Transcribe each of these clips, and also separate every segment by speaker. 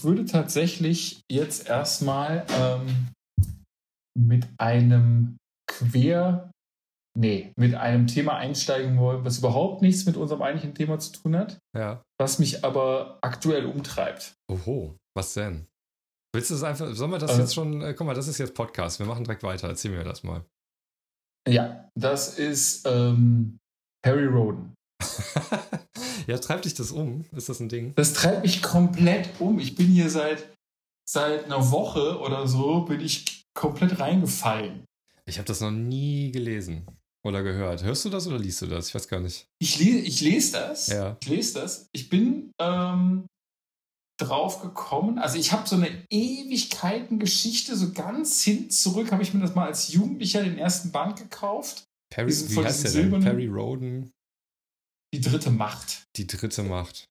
Speaker 1: ich würde tatsächlich jetzt erstmal ähm, mit einem Quer, nee, mit einem Thema einsteigen wollen, was überhaupt nichts mit unserem eigentlichen Thema zu tun hat,
Speaker 2: Ja.
Speaker 1: was mich aber aktuell umtreibt.
Speaker 2: Oho, was denn? Willst du das einfach, sollen wir das
Speaker 1: Äh.
Speaker 2: jetzt schon, äh, guck mal, das ist jetzt Podcast, wir machen direkt weiter, erzähl mir das mal.
Speaker 1: Ja, das ist ähm, Harry Roden.
Speaker 2: ja, treibt dich das um? Ist das ein Ding?
Speaker 1: Das treibt mich komplett um. Ich bin hier seit, seit einer Woche oder so, bin ich komplett reingefallen.
Speaker 2: Ich habe das noch nie gelesen oder gehört. Hörst du das oder liest du das? Ich weiß gar nicht.
Speaker 1: Ich, le ich lese das.
Speaker 2: Ja.
Speaker 1: Ich lese das. Ich bin ähm, drauf gekommen. Also ich habe so eine Ewigkeiten-Geschichte, so ganz hin zurück, habe ich mir das mal als Jugendlicher den ersten Band gekauft.
Speaker 2: Perry, wie heißt der denn? Perry Roden,
Speaker 1: Die dritte Macht.
Speaker 2: die dritte Macht.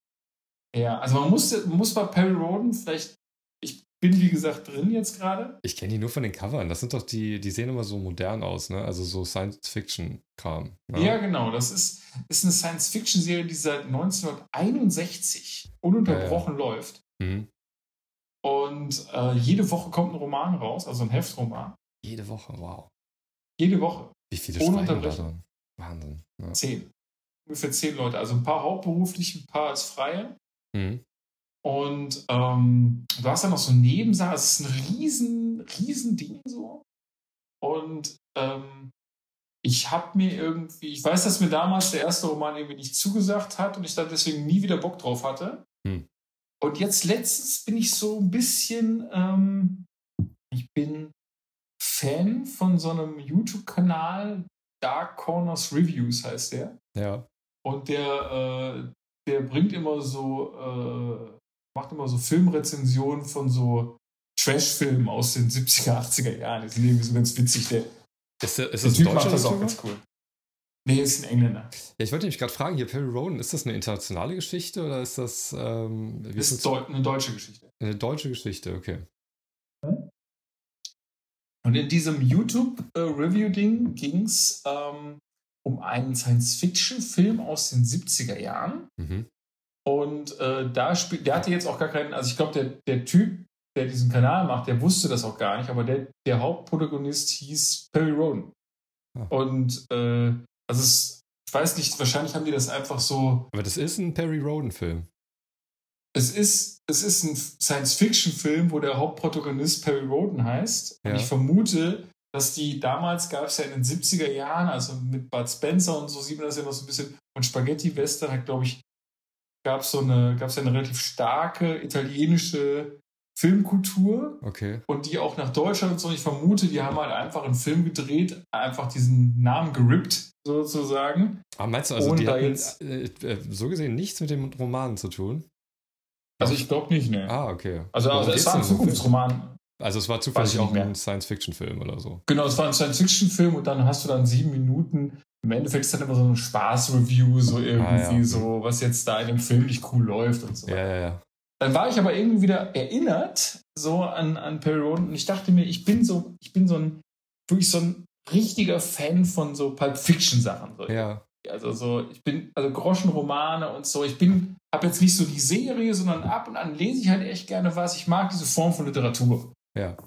Speaker 1: Ja, also man muss, man muss bei Perry Roden vielleicht, ich bin wie gesagt drin jetzt gerade.
Speaker 2: Ich kenne die nur von den Covern. Das sind doch die, die sehen immer so modern aus, ne? Also so Science-Fiction-Kram. ne?
Speaker 1: Ja, genau. Das ist, ist eine Science-Fiction-Serie, die seit 1961 ununterbrochen läuft.
Speaker 2: Mhm.
Speaker 1: Und äh, jede Woche kommt ein Roman raus, also ein Heftroman.
Speaker 2: Jede Woche, wow.
Speaker 1: Jede Woche.
Speaker 2: Wie viele
Speaker 1: Ohne
Speaker 2: schreiben da? Wahnsinn. Ja.
Speaker 1: Zehn. Ungefähr zehn Leute. Also ein paar hauptberuflich, ein paar als Freie.
Speaker 2: Mhm.
Speaker 1: Und ähm, du hast dann noch so Nebensachen. Es ist ein riesen, riesen Ding so. Und ähm, ich habe mir irgendwie, ich weiß, dass mir damals der erste Roman irgendwie nicht zugesagt hat und ich dann deswegen nie wieder Bock drauf hatte.
Speaker 2: Hm.
Speaker 1: Und jetzt letztens bin ich so ein bisschen, ähm, ich bin Fan von so einem YouTube-Kanal, Dark Corners Reviews heißt der.
Speaker 2: Ja.
Speaker 1: Und der, äh, der bringt immer so, äh, macht immer so Filmrezensionen von so Trash-Filmen aus den 70er, 80er Jahren. Die sind irgendwie so ganz witzig. Der,
Speaker 2: Ist, der, ist
Speaker 1: der
Speaker 2: das
Speaker 1: Typ macht das auch ganz cool. Nee, ist ein Engländer.
Speaker 2: Ja, ich wollte mich gerade fragen, hier Perry Roden, ist das eine internationale Geschichte oder ist das, ähm,
Speaker 1: Das
Speaker 2: ist
Speaker 1: ist
Speaker 2: das?
Speaker 1: Deu eine deutsche Geschichte.
Speaker 2: eine deutsche Geschichte? Okay.
Speaker 1: Und in diesem YouTube-Review-Ding ging es ähm, um einen Science-Fiction-Film aus den 70er Jahren.
Speaker 2: Mhm.
Speaker 1: Und äh, da spielt, der hatte jetzt auch gar keinen, also ich glaube, der, der Typ, der diesen Kanal macht, der wusste das auch gar nicht, aber der, der Hauptprotagonist hieß Perry Roden.
Speaker 2: Ah.
Speaker 1: Und äh, also es, ich weiß nicht, wahrscheinlich haben die das einfach so.
Speaker 2: Aber das ist ein Perry Roden-Film.
Speaker 1: Es ist, es ist ein Science-Fiction-Film, wo der Hauptprotagonist Perry Roden heißt.
Speaker 2: Ja.
Speaker 1: Und ich vermute, dass die damals gab es ja in den 70er Jahren, also mit Bud Spencer und so sieht man das ja noch so ein bisschen. Und Spaghetti Western hat, glaube ich, gab es so eine, gab es ja eine relativ starke italienische Filmkultur
Speaker 2: Okay.
Speaker 1: und die auch nach Deutschland und so. Ich vermute, die haben halt einfach einen Film gedreht, einfach diesen Namen gerippt, sozusagen.
Speaker 2: Aber meinst du, also die hatten
Speaker 1: jetzt-
Speaker 2: äh, äh, so gesehen nichts mit dem Roman zu tun?
Speaker 1: Also ich glaube nicht, ne.
Speaker 2: Ah, okay.
Speaker 1: Also, also es war ein? Zukunftsroman.
Speaker 2: Also es war zufällig auch ein Science-Fiction-Film oder so.
Speaker 1: Genau, es war ein Science-Fiction-Film und dann hast du dann sieben Minuten. Im Endeffekt ist dann immer so ein Spaß-Review, so irgendwie,
Speaker 2: Ah, ja.
Speaker 1: so, was jetzt da in dem Film nicht cool läuft und so.
Speaker 2: Ja, ja, ja.
Speaker 1: Dann war ich aber irgendwie wieder erinnert, so an, an Perry Roden und ich dachte mir, ich bin so, ich bin so ein, wirklich so ein richtiger Fan von so Pulp Fiction-Sachen. So.
Speaker 2: Ja,
Speaker 1: Also so, ich bin, also Groschenromane und so, ich bin, habe jetzt nicht so die Serie, sondern ab und an lese ich halt echt gerne was. Ich mag diese Form von Literatur.
Speaker 2: Ja.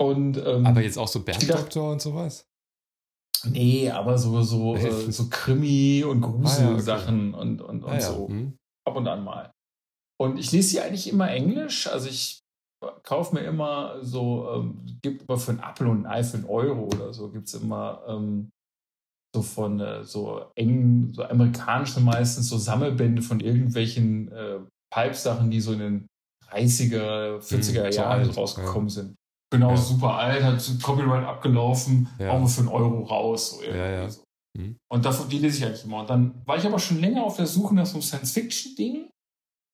Speaker 1: Und ähm,
Speaker 2: Aber jetzt auch so Bergdoktor und sowas?
Speaker 1: Nee, aber so, so, äh, so Krimi- und Gruselsachen und, und, und
Speaker 2: Ah, ja.
Speaker 1: so.
Speaker 2: Hm.
Speaker 1: Ab und an mal. Und ich lese die eigentlich immer Englisch. Also ich kaufe mir immer so, ähm, gibt immer für einen Apfel und ein Ei für einen Euro oder so, gibt es immer ähm, so von äh, so engen, so amerikanischen meistens so Sammelbände von irgendwelchen äh, Pipe-Sachen, die so in den 30er, 40er
Speaker 2: Hm, so
Speaker 1: Jahren
Speaker 2: alt,
Speaker 1: rausgekommen sind. Genau,
Speaker 2: Ja.
Speaker 1: super alt, hat Copyright abgelaufen,
Speaker 2: Ja.
Speaker 1: wir für einen Euro raus. So
Speaker 2: Ja, ja.
Speaker 1: So.
Speaker 2: Mhm.
Speaker 1: Und davon, die lese ich eigentlich immer. Und dann war ich aber schon länger auf der Suche nach so einem Science-Fiction-Ding,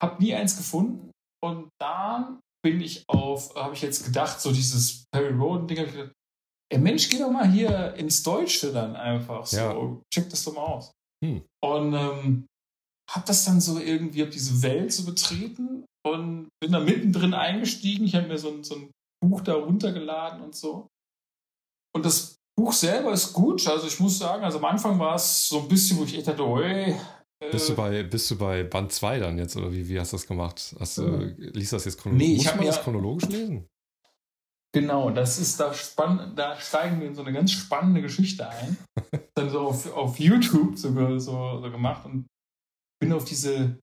Speaker 1: habe nie eins gefunden. Und dann bin ich auf, habe ich jetzt gedacht, so dieses Perry Roden-Ding, habe ich gedacht, ey Mensch, geh doch mal hier ins Deutsche dann einfach. So,
Speaker 2: Ja.
Speaker 1: check das doch mal aus.
Speaker 2: Hm.
Speaker 1: Und ähm, habe das dann so irgendwie, habe diese Welt so betreten und bin da mittendrin eingestiegen. Ich habe mir so ein, so ein Buch da runtergeladen und so. Und das Buch selber ist gut. Also ich muss sagen, also am Anfang war es so ein bisschen, wo ich echt dachte, ey,
Speaker 2: Bist du bei, bist du bei Band 2 dann jetzt oder wie, wie hast du das gemacht? Hast du,
Speaker 1: Mhm.
Speaker 2: liest das jetzt chronologisch?
Speaker 1: Nee, ich
Speaker 2: Muss
Speaker 1: hab
Speaker 2: man das chronologisch lesen?
Speaker 1: Genau, das ist da spannend, da steigen wir in so eine ganz spannende Geschichte ein. Dann so auf, auf YouTube sogar so, so gemacht und bin auf diese,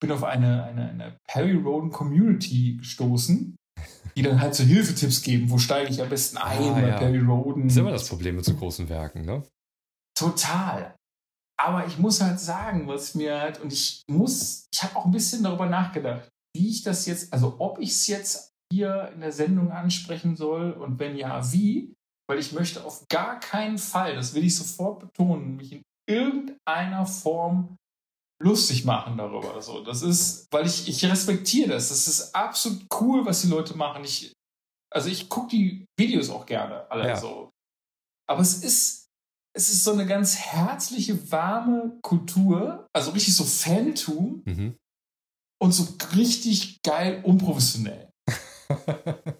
Speaker 1: bin auf eine, eine, eine Perry Roden Community gestoßen, die dann halt so Hilfetipps geben, wo steige ich am besten ein
Speaker 2: Ah,
Speaker 1: bei
Speaker 2: ja.
Speaker 1: Perry Roden.
Speaker 2: Das ist immer das Problem mit so großen Werken, ne?
Speaker 1: Total. Aber ich muss halt sagen, was mir halt, und ich muss, ich habe auch ein bisschen darüber nachgedacht, wie ich das jetzt, also ob ich es jetzt hier in der Sendung ansprechen soll und wenn ja, wie, weil ich möchte auf gar keinen Fall, das will ich sofort betonen, mich in irgendeiner Form lustig machen darüber. So, das ist, weil ich, ich respektiere das. Das ist absolut cool, was die Leute machen. Ich, also ich gucke die Videos auch gerne alle
Speaker 2: Ja.
Speaker 1: so. Aber es ist, es ist so eine ganz herzliche, warme Kultur, also richtig so Fantum
Speaker 2: Mhm.
Speaker 1: und so richtig geil unprofessionell.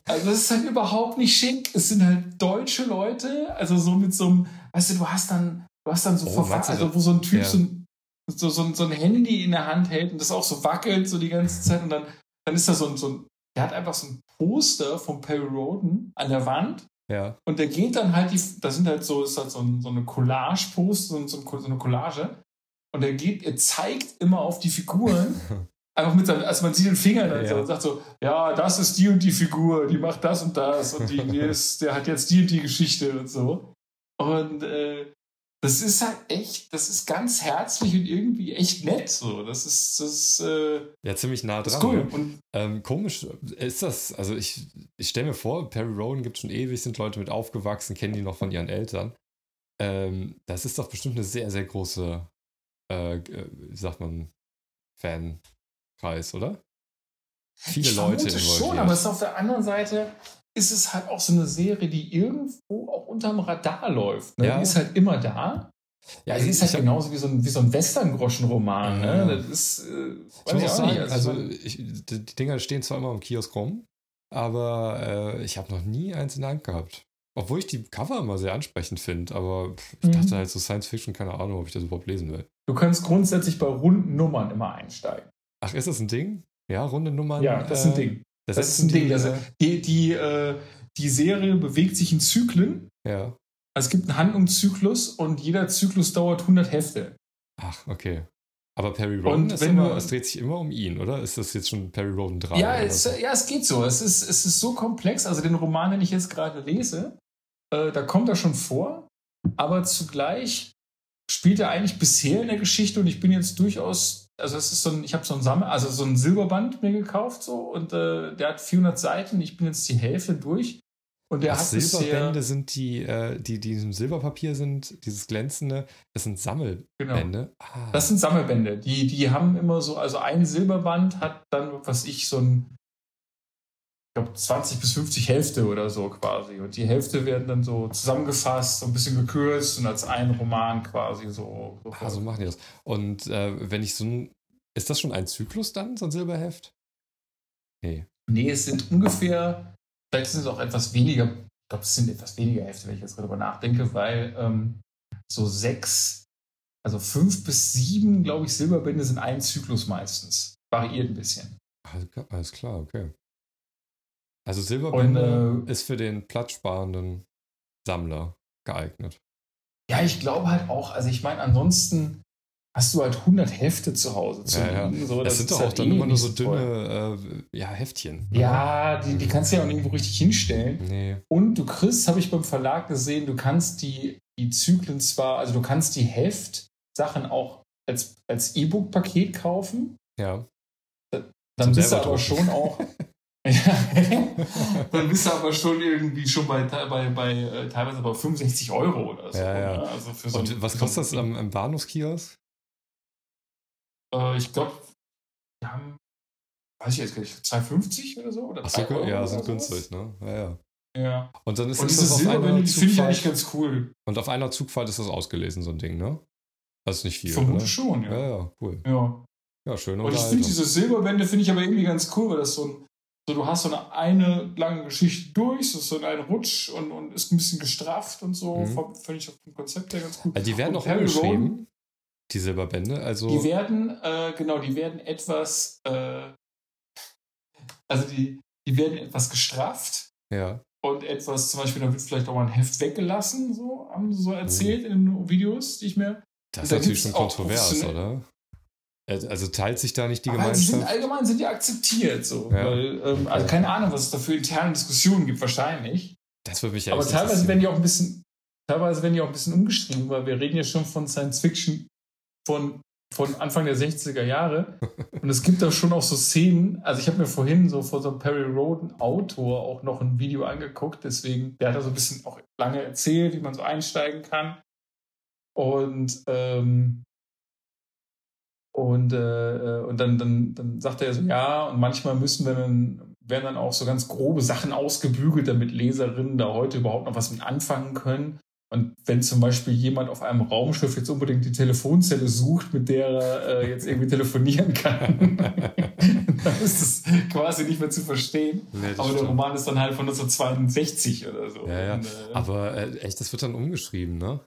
Speaker 1: Also das ist halt überhaupt nicht schick. Es sind halt deutsche Leute, also so mit so einem, weißt du, du hast dann, du hast dann so
Speaker 2: Oh,
Speaker 1: Verfa-
Speaker 2: meinst du
Speaker 1: also wo so ein Typ
Speaker 2: Ja.
Speaker 1: so, ein, so, so, ein, so ein Handy in der Hand hält und das auch so wackelt so die ganze Zeit und dann, dann ist da so ein, so ein, der hat einfach so ein Poster von Perry Roden an der Wand
Speaker 2: Ja.
Speaker 1: und der geht dann halt, die, da sind halt so, ist halt so, ein, so eine Collage-Post, so, so, ein- so eine Collage. Und er geht, er zeigt immer auf die Figuren. Einfach mit seinem, also man sieht den Finger dann so
Speaker 2: Ja.
Speaker 1: und sagt so, ja, das ist die und die Figur, die macht das und das und die, die ist, der hat jetzt die und die Geschichte und so. Und äh, das ist halt echt, das ist ganz herzlich und irgendwie echt nett. So, das ist, das äh,
Speaker 2: Ja, ziemlich nah
Speaker 1: das
Speaker 2: dran.
Speaker 1: ist cool.
Speaker 2: ne? Ähm, komisch ist das, also ich, ich stelle mir vor, Perry Rowan gibt schon ewig, sind Leute mit aufgewachsen, kennen die noch von ihren Eltern. Ähm, das ist doch bestimmt eine sehr, sehr große, äh, äh, wie sagt man, Fankreis, oder? Viele
Speaker 1: ich
Speaker 2: Leute involviert.
Speaker 1: schon, aber es ist auf der anderen Seite ist es halt auch so eine Serie, die irgendwo auch unterm Radar läuft. Ne?
Speaker 2: Ja.
Speaker 1: Die ist halt immer da. Ja, sie ist halt
Speaker 2: hab-
Speaker 1: genauso wie so ein, wie so ein Western-Groschen-Roman.
Speaker 2: Ja.
Speaker 1: Ne? Das ist, äh,
Speaker 2: Ich muss auch sagen,
Speaker 1: nicht,
Speaker 2: also
Speaker 1: also,
Speaker 2: ich, die, Dinger stehen zwar immer im Kiosk rum, aber äh, ich habe noch nie eins in der Hand gehabt. Obwohl ich die Cover immer sehr ansprechend finde, aber ich
Speaker 1: Mhm.
Speaker 2: dachte halt so Science Fiction, keine Ahnung, ob ich das überhaupt lesen will.
Speaker 1: du kannst grundsätzlich bei runden Nummern immer einsteigen.
Speaker 2: Ach, ist das ein Ding? Ja, runde Nummern.
Speaker 1: Ja, das ist ein
Speaker 2: äh,
Speaker 1: Ding.
Speaker 2: Das,
Speaker 1: Das ist ein Ding.
Speaker 2: die,
Speaker 1: Also die, die, äh, die Serie bewegt sich in Zyklen.
Speaker 2: ja.
Speaker 1: Also es gibt einen Handlungszyklus und jeder Zyklus dauert 100 Hefte.
Speaker 2: Ach, okay. Aber Perry Roden,
Speaker 1: Und
Speaker 2: ist
Speaker 1: wenn
Speaker 2: immer,
Speaker 1: du-
Speaker 2: es dreht sich immer um ihn, oder? Ist das jetzt schon Perry Roden 3?
Speaker 1: Ja es,
Speaker 2: so?
Speaker 1: ja, es geht so. Es ist, es ist so komplex. Also den Roman, den ich jetzt gerade lese, äh, da kommt er schon vor, aber zugleich spielt er eigentlich bisher in der Geschichte und ich bin jetzt durchaus, also es ist so ein, ich habe so ein Sammel, also so ein Silberband mir gekauft so und äh, der hat 400 Seiten. Ich bin jetzt die Hälfte durch und der
Speaker 2: Ach,
Speaker 1: hat
Speaker 2: Silberbände sind die, äh, die, die in diesem Silberpapier sind, dieses glänzende, das sind Sammelbände.
Speaker 1: genau.
Speaker 2: Ah,
Speaker 1: Das sind Sammelbände. Die, die haben immer so, also ein Silberband hat dann, was ich, so ein, glaube, 20 bis 50 Hälfte oder so quasi. Und die Hälfte werden dann so zusammengefasst, so ein bisschen gekürzt und als ein Roman quasi so. so
Speaker 2: ah, so machen die das. Und äh, wenn ich so ein, ist das schon ein Zyklus dann, so ein Silberheft? Nee.
Speaker 1: Nee, es sind ungefähr, vielleicht sind es auch etwas weniger, ich glaube, es sind etwas weniger Hefte, wenn ich jetzt gerade darüber nachdenke, weil ähm, so sechs, also fünf bis sieben, glaube ich, Silberbände sind ein Zyklus meistens. Variiert ein bisschen.
Speaker 2: Alles klar, okay. Also Silberbände
Speaker 1: Und, äh,
Speaker 2: ist für den platzsparenden Sammler geeignet.
Speaker 1: Ja, ich glaube halt auch, also ich meine, ansonsten hast du halt 100 Hefte zu Hause zu
Speaker 2: Ja, ja.
Speaker 1: So,
Speaker 2: das, sind
Speaker 1: ist
Speaker 2: doch auch
Speaker 1: halt
Speaker 2: dann
Speaker 1: eh
Speaker 2: immer nur so dünne äh, ja, Heftchen. ne?
Speaker 1: Ja, die, die kannst du ja auch nirgendwo richtig hinstellen.
Speaker 2: Nee.
Speaker 1: Und du kriegst, habe ich beim Verlag gesehen, du kannst die, die Zyklen zwar, also du kannst die Heftsachen auch als, als E-Book-Paket kaufen.
Speaker 2: Ja.
Speaker 1: Dann
Speaker 2: Zum
Speaker 1: bist du aber schon auch. Ja. dann bist du aber schon irgendwie schon bei, bei, bei äh, teilweise bei 65 Euro oder so.
Speaker 2: Ja, ja.
Speaker 1: Ne? Also für so
Speaker 2: Und
Speaker 1: ein-
Speaker 2: was kostet
Speaker 1: so
Speaker 2: das am, am Bahnhofskiosk?
Speaker 1: Äh, ich glaube, wir haben, weiß ich jetzt gar nicht, 2,50 oder so? Oder
Speaker 2: Ach so,
Speaker 1: 3 Euro
Speaker 2: ja, sind günstig, ne? Ja, ja.
Speaker 1: Ja.
Speaker 2: Und dann ist
Speaker 1: Und
Speaker 2: das auf einer
Speaker 1: die finde ich
Speaker 2: Zugfahrt,
Speaker 1: eigentlich ganz cool.
Speaker 2: und auf einer Zugfahrt ist das ausgelesen, so ein Ding, ne? Das ist nicht viel,
Speaker 1: Vermute
Speaker 2: oder?
Speaker 1: schon, ja.
Speaker 2: Ja, ja, cool.
Speaker 1: ja.
Speaker 2: Ja, schöne
Speaker 1: Und ich finde diese Silberbände finde ich aber irgendwie ganz cool, weil das so ein, so du hast so eine, eine lange Geschichte durch, so so in einen Rutsch und, und ist ein bisschen gestrafft und so.
Speaker 2: Mhm.
Speaker 1: Finde ich auf dem Konzept her ganz cool.
Speaker 2: Also die werden
Speaker 1: Und
Speaker 2: auch umgeschrieben. Die Silberbände, also.
Speaker 1: Die werden, äh, genau, die werden etwas, äh, also die, die werden etwas gestrafft.
Speaker 2: Ja.
Speaker 1: Und etwas, zum Beispiel, da wird vielleicht auch mal ein Heft weggelassen, so haben sie so erzählt mhm. in den Videos, die ich mir.
Speaker 2: Das ist natürlich schon kontrovers, oder? Also teilt sich da nicht die
Speaker 1: Aber
Speaker 2: Gemeinschaft?
Speaker 1: Sind allgemein sind die akzeptiert so. Ja. Weil, ähm, also keine Ahnung, was es da für interne Diskussionen gibt, wahrscheinlich.
Speaker 2: Das würde mich ja
Speaker 1: Aber teilweise werden die auch ein bisschen, teilweise werden die auch ein bisschen umgeschrieben, weil wir reden ja schon von Science Fiction von, von Anfang der 60er Jahre. Und es gibt da schon auch so Szenen. Also ich habe mir vorhin so von so einem Perry Roden Autor auch noch ein Video angeguckt, deswegen, der hat da so ein bisschen auch lange erzählt, wie man so einsteigen kann. Und ähm, und, äh, und dann, dann, dann sagt er so, ja, und manchmal müssen wir dann, werden dann auch so ganz grobe Sachen ausgebügelt, damit Leserinnen da heute überhaupt noch was mit anfangen können. Und wenn zum Beispiel jemand auf einem Raumschiff jetzt unbedingt die Telefonzelle sucht, mit der er äh, jetzt irgendwie telefonieren kann, dann ist es quasi nicht mehr zu verstehen. Nee, Aber der Roman ist dann halt von 1962 oder so.
Speaker 2: Ja, ja. Und, äh, Aber äh, echt, das wird dann umgeschrieben, ne?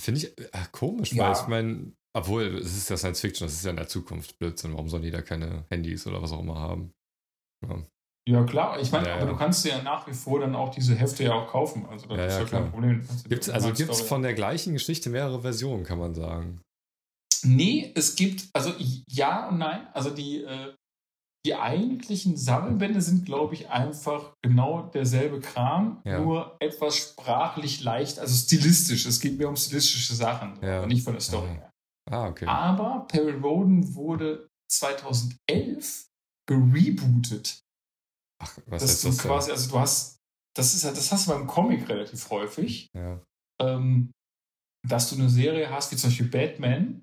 Speaker 2: Finde ich äh, komisch, ja. weil ich meine, obwohl, es ist ja Science Fiction, das ist ja in der Zukunft Blödsinn. Warum sollen die da keine Handys oder was auch immer haben?
Speaker 1: Ja, ja klar. Ich meine, ja, aber ja. du kannst ja nach wie vor dann auch diese Hefte ja auch kaufen. Also das ist ja kein Problem.
Speaker 2: Gibt's, also gibt es von der gleichen Geschichte mehrere Versionen, kann man sagen?
Speaker 1: Nee, es gibt, also ja und nein. Also die, äh, die eigentlichen Sammelbände sind, glaube ich, einfach genau derselbe Kram, ja. nur etwas sprachlich leicht, also stilistisch. Es geht mehr um stilistische Sachen, ja. nicht von der Story her.
Speaker 2: Ah, okay.
Speaker 1: Aber Perry Roden wurde 2011 gerebootet.
Speaker 2: Ach, was
Speaker 1: dass
Speaker 2: heißt
Speaker 1: du
Speaker 2: das
Speaker 1: quasi, also du hast, das ist das hast du beim Comic relativ häufig,
Speaker 2: ja.
Speaker 1: ähm, dass du eine Serie hast, wie zum Beispiel Batman,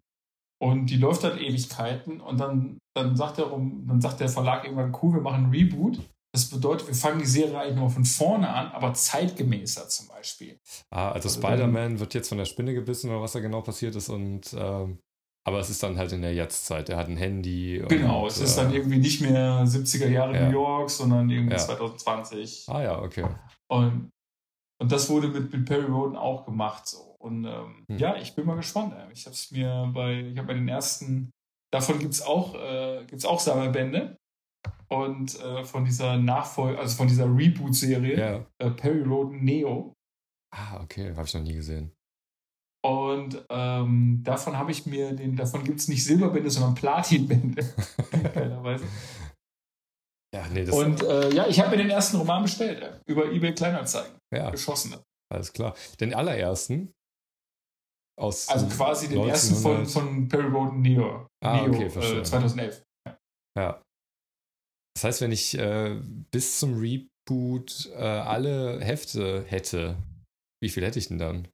Speaker 1: und die läuft dann Ewigkeiten und dann, dann sagt der, dann sagt der Verlag irgendwann, cool, wir machen ein Reboot. Das bedeutet, wir fangen die Serie eigentlich nur von vorne an, aber zeitgemäßer zum Beispiel.
Speaker 2: Ah, also, also Spider-Man wird jetzt von der Spinne gebissen oder was da genau passiert ist und ähm, aber es ist dann halt in der Jetztzeit. Er hat ein Handy.
Speaker 1: Genau, und, es ist dann äh, irgendwie nicht mehr 70er Jahre ja. New York, sondern irgendwie ja. 2020.
Speaker 2: Ah ja, okay.
Speaker 1: Und, und das wurde mit, mit Perry Roden auch gemacht. So. Und ähm, hm. ja, ich bin mal gespannt. Ich habe es mir bei, ich habe bei den ersten, davon gibt es auch, äh, gibt's auch Sammelbände und äh, von dieser Nachfolge, also von dieser Reboot-Serie,
Speaker 2: ja.
Speaker 1: äh, Perry Roden Neo.
Speaker 2: Ah, okay, habe ich noch nie gesehen.
Speaker 1: Und ähm, davon habe ich mir den, davon gibt es nicht Silberbände, sondern Platinbände. Keinerweise.
Speaker 2: Ja, nee, das
Speaker 1: Und äh, ja, ich habe mir den ersten Roman bestellt, über eBay Kleinanzeigen.
Speaker 2: Ja.
Speaker 1: Geschossene.
Speaker 2: Alles klar. Den allerersten aus.
Speaker 1: Also quasi den 1900. ersten von, von Perry Roden Neo.
Speaker 2: Ah,
Speaker 1: Neo
Speaker 2: okay, verstehe.
Speaker 1: Äh, 2011.
Speaker 2: Ja. Das heißt, wenn ich äh, bis zum Reboot äh, alle Hefte hätte, wie viel hätte ich denn dann?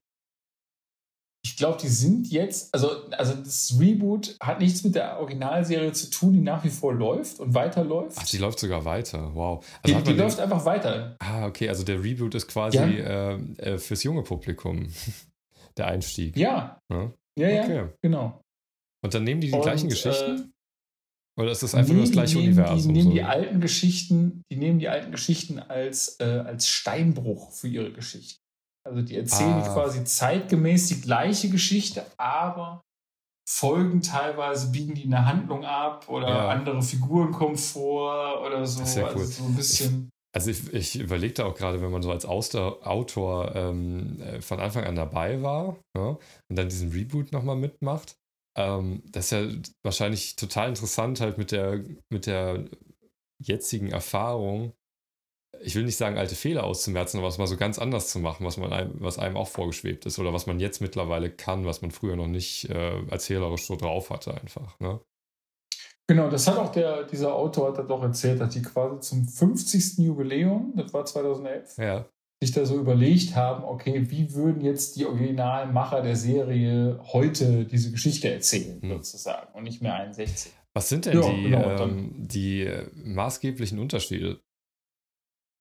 Speaker 1: Ich glaube, die sind jetzt, also, also das Reboot hat nichts mit der Originalserie zu tun, die nach wie vor läuft und weiterläuft.
Speaker 2: Ach, die läuft sogar weiter. Wow.
Speaker 1: Also die, die läuft einfach weiter.
Speaker 2: Ah, okay, also der Reboot ist quasi ja. äh, äh fürs junge Publikum der Einstieg.
Speaker 1: Ja. Ja, ja, okay. ja genau.
Speaker 2: Und dann nehmen die die und, gleichen Geschichten? Oder ist das einfach nee, nur das gleiche
Speaker 1: die
Speaker 2: nehmen, Universum?
Speaker 1: Die nehmen so? die alten Geschichten, die nehmen die alten Geschichten als, äh, als Steinbruch für ihre Geschichten. Also die erzählen ah. quasi zeitgemäß die gleiche Geschichte, aber Folgen teilweise biegen die eine Handlung ab oder ja. andere Figuren kommen vor oder so.
Speaker 2: Das ist ja
Speaker 1: cool. Also so ein bisschen.
Speaker 2: Ich, also ich, ich überlege da auch gerade, wenn man so als Autor ähm, äh, von Anfang an dabei war ja, ne, und dann diesen Reboot nochmal mitmacht, ähm, das ist ja wahrscheinlich total interessant, halt mit der, mit der jetzigen Erfahrung, ich will nicht sagen, alte Fehler auszumerzen, aber was mal so ganz anders zu machen, was, man einem, was einem auch vorgeschwebt ist oder was man jetzt mittlerweile kann, was man früher noch nicht äh, erzählerisch so drauf hatte, einfach. Ne?
Speaker 1: Genau, das hat auch der, dieser Autor hat das doch erzählt, dass die quasi zum 50. Jubiläum, das war 2011,
Speaker 2: ja
Speaker 1: sich da so überlegt haben, okay, wie würden jetzt die Originalmacher der Serie heute diese Geschichte erzählen, hm. sozusagen, und nicht mehr 61.
Speaker 2: Was sind denn ja, die, genau, ähm, die maßgeblichen Unterschiede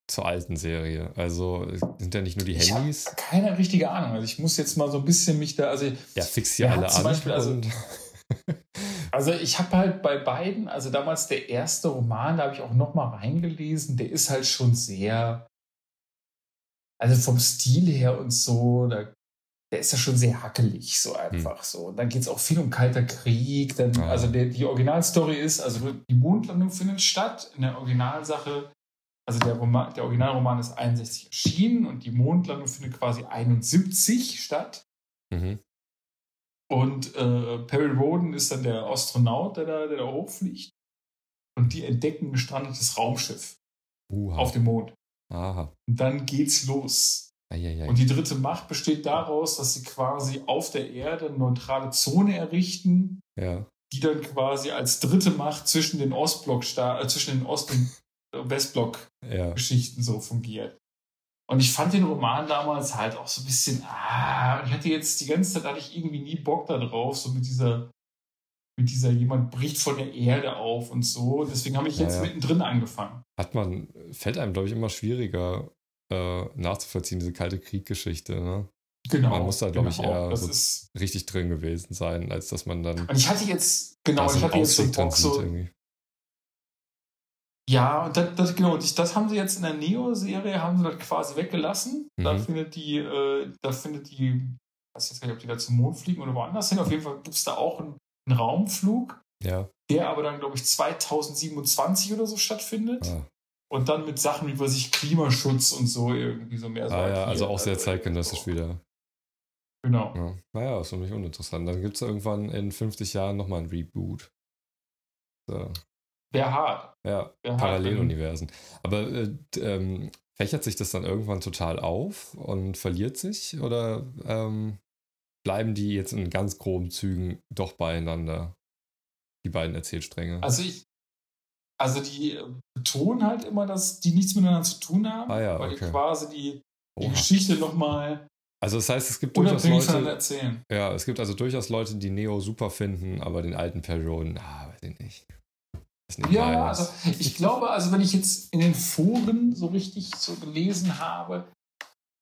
Speaker 2: zur alten Serie? Also sind ja nicht nur die Handys?
Speaker 1: Ich keine richtige Ahnung. Also ich muss jetzt mal so ein bisschen mich da, also
Speaker 2: ja, fix hier alle an.
Speaker 1: Beispiel, also, also ich habe halt bei beiden, also damals der erste Roman, da habe ich auch noch mal reingelesen, der ist halt schon sehr also vom Stil her und so, da der ist ja schon sehr hackelig, so einfach hm. so. Und dann geht es auch viel um Kalter Krieg. Dann, ah. Also der, die Originalstory ist, also die Mondlandung findet statt. In der Originalsache, also der, Roman, der Originalroman ist 61 erschienen und die Mondlandung findet quasi 71 statt. Mhm. Und äh, Perry Roden ist dann der Astronaut, der da, der da hochfliegt. Und die entdecken ein gestrandetes Raumschiff Uha. auf dem Mond. Aha. Und dann geht's los. Eieiei. Und die dritte Macht besteht daraus, dass sie quasi auf der Erde eine neutrale Zone errichten, ja. die dann quasi als dritte Macht zwischen den Ostblock äh, zwischen den Ost- und Westblock-Geschichten ja. so fungiert. Und ich fand den Roman damals halt auch so ein bisschen, ah, ich hatte jetzt die ganze Zeit hatte ich irgendwie nie Bock da drauf, so mit dieser, dieser, jemand bricht von der Erde auf und so. Deswegen habe ich jetzt ja, ja. mittendrin angefangen.
Speaker 2: Hat man, fällt einem, glaube ich, immer schwieriger äh, nachzuvollziehen, diese kalte Krieggeschichte, ne? Genau. Man muss da, glaube genau, ich, eher so richtig drin gewesen sein, als dass man dann.
Speaker 1: Und ich hatte jetzt, genau, ich hatte jetzt so Bock so. Irgendwie. Ja, und das, das, genau, und das haben sie jetzt in der Neo-Serie, haben sie das quasi weggelassen. Mhm. Da findet die, äh, da findet die, ich weiß jetzt gar nicht, ob die da zum Mond fliegen oder woanders hin. Auf jeden Fall gibt es da auch einen, Raumflug, ja. der aber dann, glaube ich, 2027 oder so stattfindet. Ah. Und dann mit Sachen wie, was ich, Klimaschutz und so irgendwie so mehr so.
Speaker 2: Ah ja, also auch sehr zeitgenössisch so. wieder. Genau. Ja. Naja, ist für mich uninteressant. Dann gibt es irgendwann in 50 Jahren nochmal ein Reboot.
Speaker 1: So. Wäre hart.
Speaker 2: Ja, Wär Paralleluniversen. Aber äh, ähm, fächert sich das dann irgendwann total auf und verliert sich? Oder ähm, bleiben die jetzt in ganz groben Zügen doch beieinander? Die beiden Erzählstränge.
Speaker 1: Also ich, also die betonen halt immer, dass die nichts miteinander zu tun haben, ah ja, weil okay. die quasi die, die Geschichte nochmal
Speaker 2: also das heißt, es gibt durchaus Leute. Ja, es gibt also durchaus Leute, die Neo super finden, aber den alten Perron, ah, weiß ich nicht.
Speaker 1: Ja, also ich glaube, also wenn ich jetzt in den Foren so richtig so gelesen habe,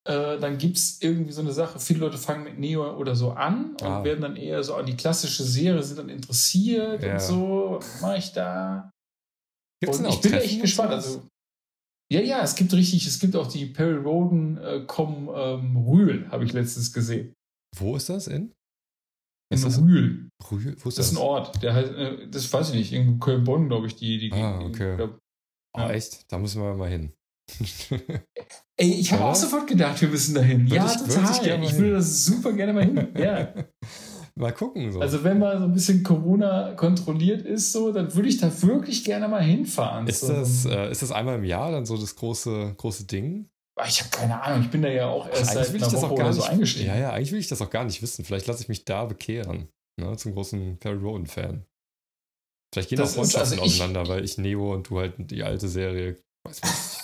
Speaker 1: äh, dann gibt es irgendwie so eine Sache, viele Leute fangen mit Neo oder so an und ah. werden dann eher so an die klassische Serie, sind dann interessiert ja. und so, was mache ich da? Gibt's und ich bin echt gespannt. Also, ja, ja, es gibt richtig, es gibt auch die Perry Roden äh, Com ähm, Rühl, habe ich letztens gesehen.
Speaker 2: Wo ist das in?
Speaker 1: In ist Rühl. Rühl? Wo ist das? Das ist ein Ort. Der heißt, äh, das weiß ich nicht, irgendwo Köln-Bonn, glaube ich, die, die
Speaker 2: Ah, okay. Glaub, oh, ja. echt? Da müssen wir mal hin.
Speaker 1: Ey, ich habe auch sofort gedacht, wir müssen dahin. Würde ja, ich, total. Ich, ich würde das super gerne mal hin. Ja.
Speaker 2: mal gucken. So.
Speaker 1: Also wenn mal so ein bisschen Corona kontrolliert ist, so, dann würde ich da wirklich gerne mal hinfahren.
Speaker 2: Ist,
Speaker 1: so.
Speaker 2: das, äh, ist das einmal im Jahr dann so das große, große Ding?
Speaker 1: Ah, ich habe keine Ahnung, ich bin da ja auch erst Ach, seit einer Woche
Speaker 2: oder
Speaker 1: so eingestiegen.
Speaker 2: Ja, ja, eigentlich will ich das auch gar nicht wissen. Vielleicht lasse ich mich da bekehren, ne, zum großen Perry Rowan-Fan. Vielleicht gehen das auch Freundschaften also auseinander, weil ich Neo und du halt die alte Serie, weiß nicht.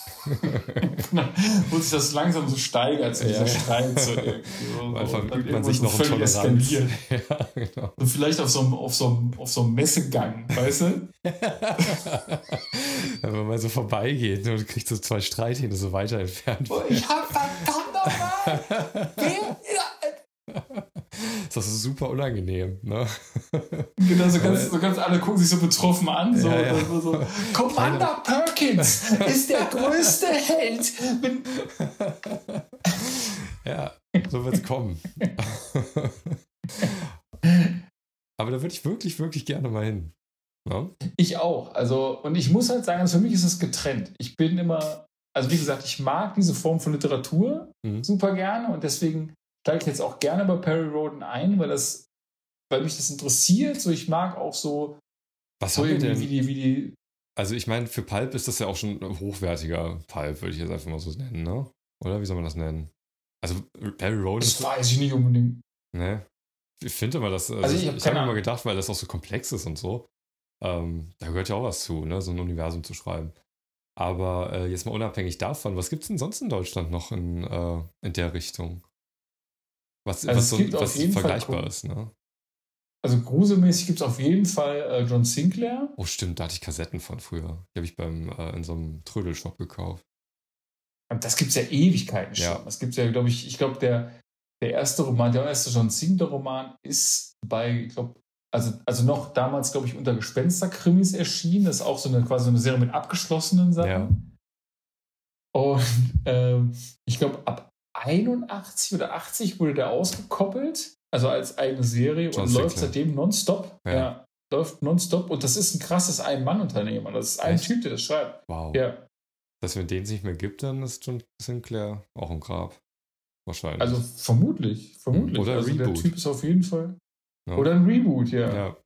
Speaker 1: Wo sich das langsam so steigert, so dieser ja. Streit. So
Speaker 2: so. Einfach übt man sich so noch in Toleranz. ja,
Speaker 1: genau. Und vielleicht auf so, einem, auf, so einem, auf so einem Messegang, weißt du?
Speaker 2: Wenn man so vorbeigeht und kriegt so zwei Streithähne so weiter entfernt.
Speaker 1: Oh, ich hab verdammt nochmal!
Speaker 2: ist das super unangenehm, ne?
Speaker 1: Genau, so ganz, so ganz alle gucken sich so betroffen an. So, ja, ja. so, so. Commander Perkins ist der größte Held.
Speaker 2: ja, so wird es kommen. Aber da würde ich wirklich, wirklich gerne mal hin.
Speaker 1: Ne? Ich auch. Also, und ich muss halt sagen, also für mich ist es getrennt. Ich bin immer, also wie gesagt, ich mag diese Form von Literatur mhm. super gerne und deswegen steige ich jetzt auch gerne bei Perry Roden ein, weil das, weil mich das interessiert. So, ich mag auch so,
Speaker 2: Was so denn? wie die, wie die. Also ich meine, für Pulp ist das ja auch schon hochwertiger Pulp, würde ich jetzt einfach mal so nennen, ne? Oder wie soll man das nennen? Also Perry Roden.
Speaker 1: Das weiß ich nicht unbedingt.
Speaker 2: Ne? Ich finde immer, dass. Also, also ich, ich habe immer gedacht, weil das auch so komplex ist und so. Ähm, da gehört ja auch was zu, ne? so ein Universum zu schreiben. Aber äh, jetzt mal unabhängig davon, was gibt es denn sonst in Deutschland noch in, äh, in der Richtung? Was, also was, so, was vergleichbar Fall, ist, ne?
Speaker 1: Also gruselmäßig gibt es auf jeden Fall äh, John Sinclair.
Speaker 2: Oh, stimmt, da hatte ich Kassetten von früher. Die habe ich beim, äh, in so einem Trödelshop gekauft.
Speaker 1: Und das gibt es ja Ewigkeiten schon. Ja. Das gibt ja, glaube ich, ich glaube, der, der erste Roman, der erste John Sinclair-Roman ist bei, ich glaube, also, also noch damals, glaube ich, unter Gespensterkrimis erschienen. Das ist auch so eine quasi eine Serie mit abgeschlossenen Sachen. Ja. Und ähm, ich glaube, ab 81 oder 80 wurde der ausgekoppelt, also als eigene Serie
Speaker 2: John
Speaker 1: und läuft
Speaker 2: Sinclair.
Speaker 1: seitdem nonstop.
Speaker 2: Ja.
Speaker 1: Ja. läuft nonstop und das ist ein krasses Ein-Mann-Unternehmen. Das ist ein
Speaker 2: Echt?
Speaker 1: Typ, der das schreibt.
Speaker 2: Wow.
Speaker 1: Ja,
Speaker 2: Dass wenn den es nicht mehr gibt, dann ist John Sinclair auch im Grab. Wahrscheinlich.
Speaker 1: also vermutlich, vermutlich.
Speaker 2: Oder ein
Speaker 1: also der
Speaker 2: Reboot.
Speaker 1: Typ ist auf jeden Fall.
Speaker 2: Ja.
Speaker 1: Oder ein Reboot, ja.
Speaker 2: ja.